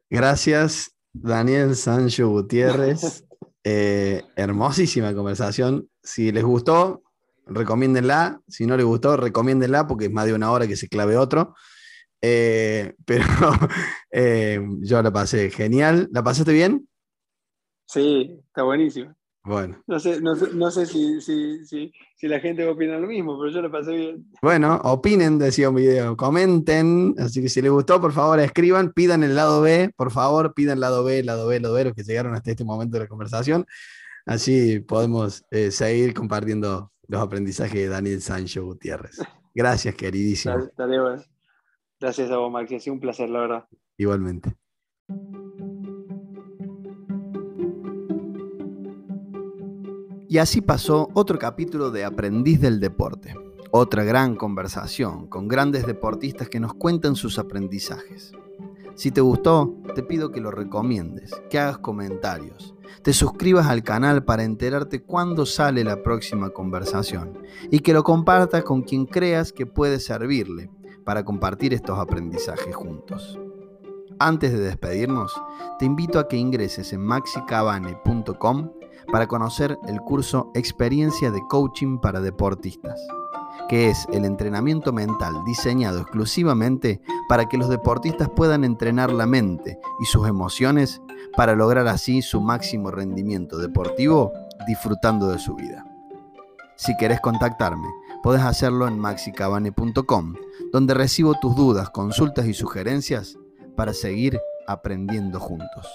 Speaker 1: Gracias, Daniel Sancho Gutiérrez. Eh, hermosísima conversación. Si les gustó, recomiéndenla. Si no les gustó, recomiéndenla porque es más de una hora que se clave otro. Eh, pero eh, yo la pasé genial. ¿La pasaste bien?
Speaker 2: Sí, está buenísimo.
Speaker 1: Bueno,
Speaker 2: No sé, no sé, no sé si, si, si, si la gente va a opinar lo mismo, pero yo lo pasé bien.
Speaker 1: bueno, opinen, decía un video, comenten. Así que si les gustó, por favor, escriban, pidan el lado B, por favor, pidan el lado B, el lado B, el lado B, los que llegaron hasta este momento de la conversación. Así podemos eh, seguir compartiendo los aprendizajes de Daniel Sancho Gutiérrez. Gracias, queridísimo.
Speaker 2: Gracias a vos, Maxi. Ha sido un placer, la verdad.
Speaker 1: Igualmente. Y así pasó otro capítulo de Aprendiz del Deporte. Otra gran conversación con grandes deportistas que nos cuentan sus aprendizajes. Si te gustó, te pido que lo recomiendes, que hagas comentarios, te suscribas al canal para enterarte cuándo sale la próxima conversación y que lo compartas con quien creas que puede servirle para compartir estos aprendizajes juntos. Antes de despedirnos, te invito a que ingreses en maxicabane.com para conocer el curso Experiencia de Coaching para Deportistas, que es el entrenamiento mental diseñado exclusivamente para que los deportistas puedan entrenar la mente y sus emociones para lograr así su máximo rendimiento deportivo disfrutando de su vida. Si querés contactarme, podés hacerlo en maxicabane.com, donde recibo tus dudas, consultas y sugerencias para seguir aprendiendo juntos.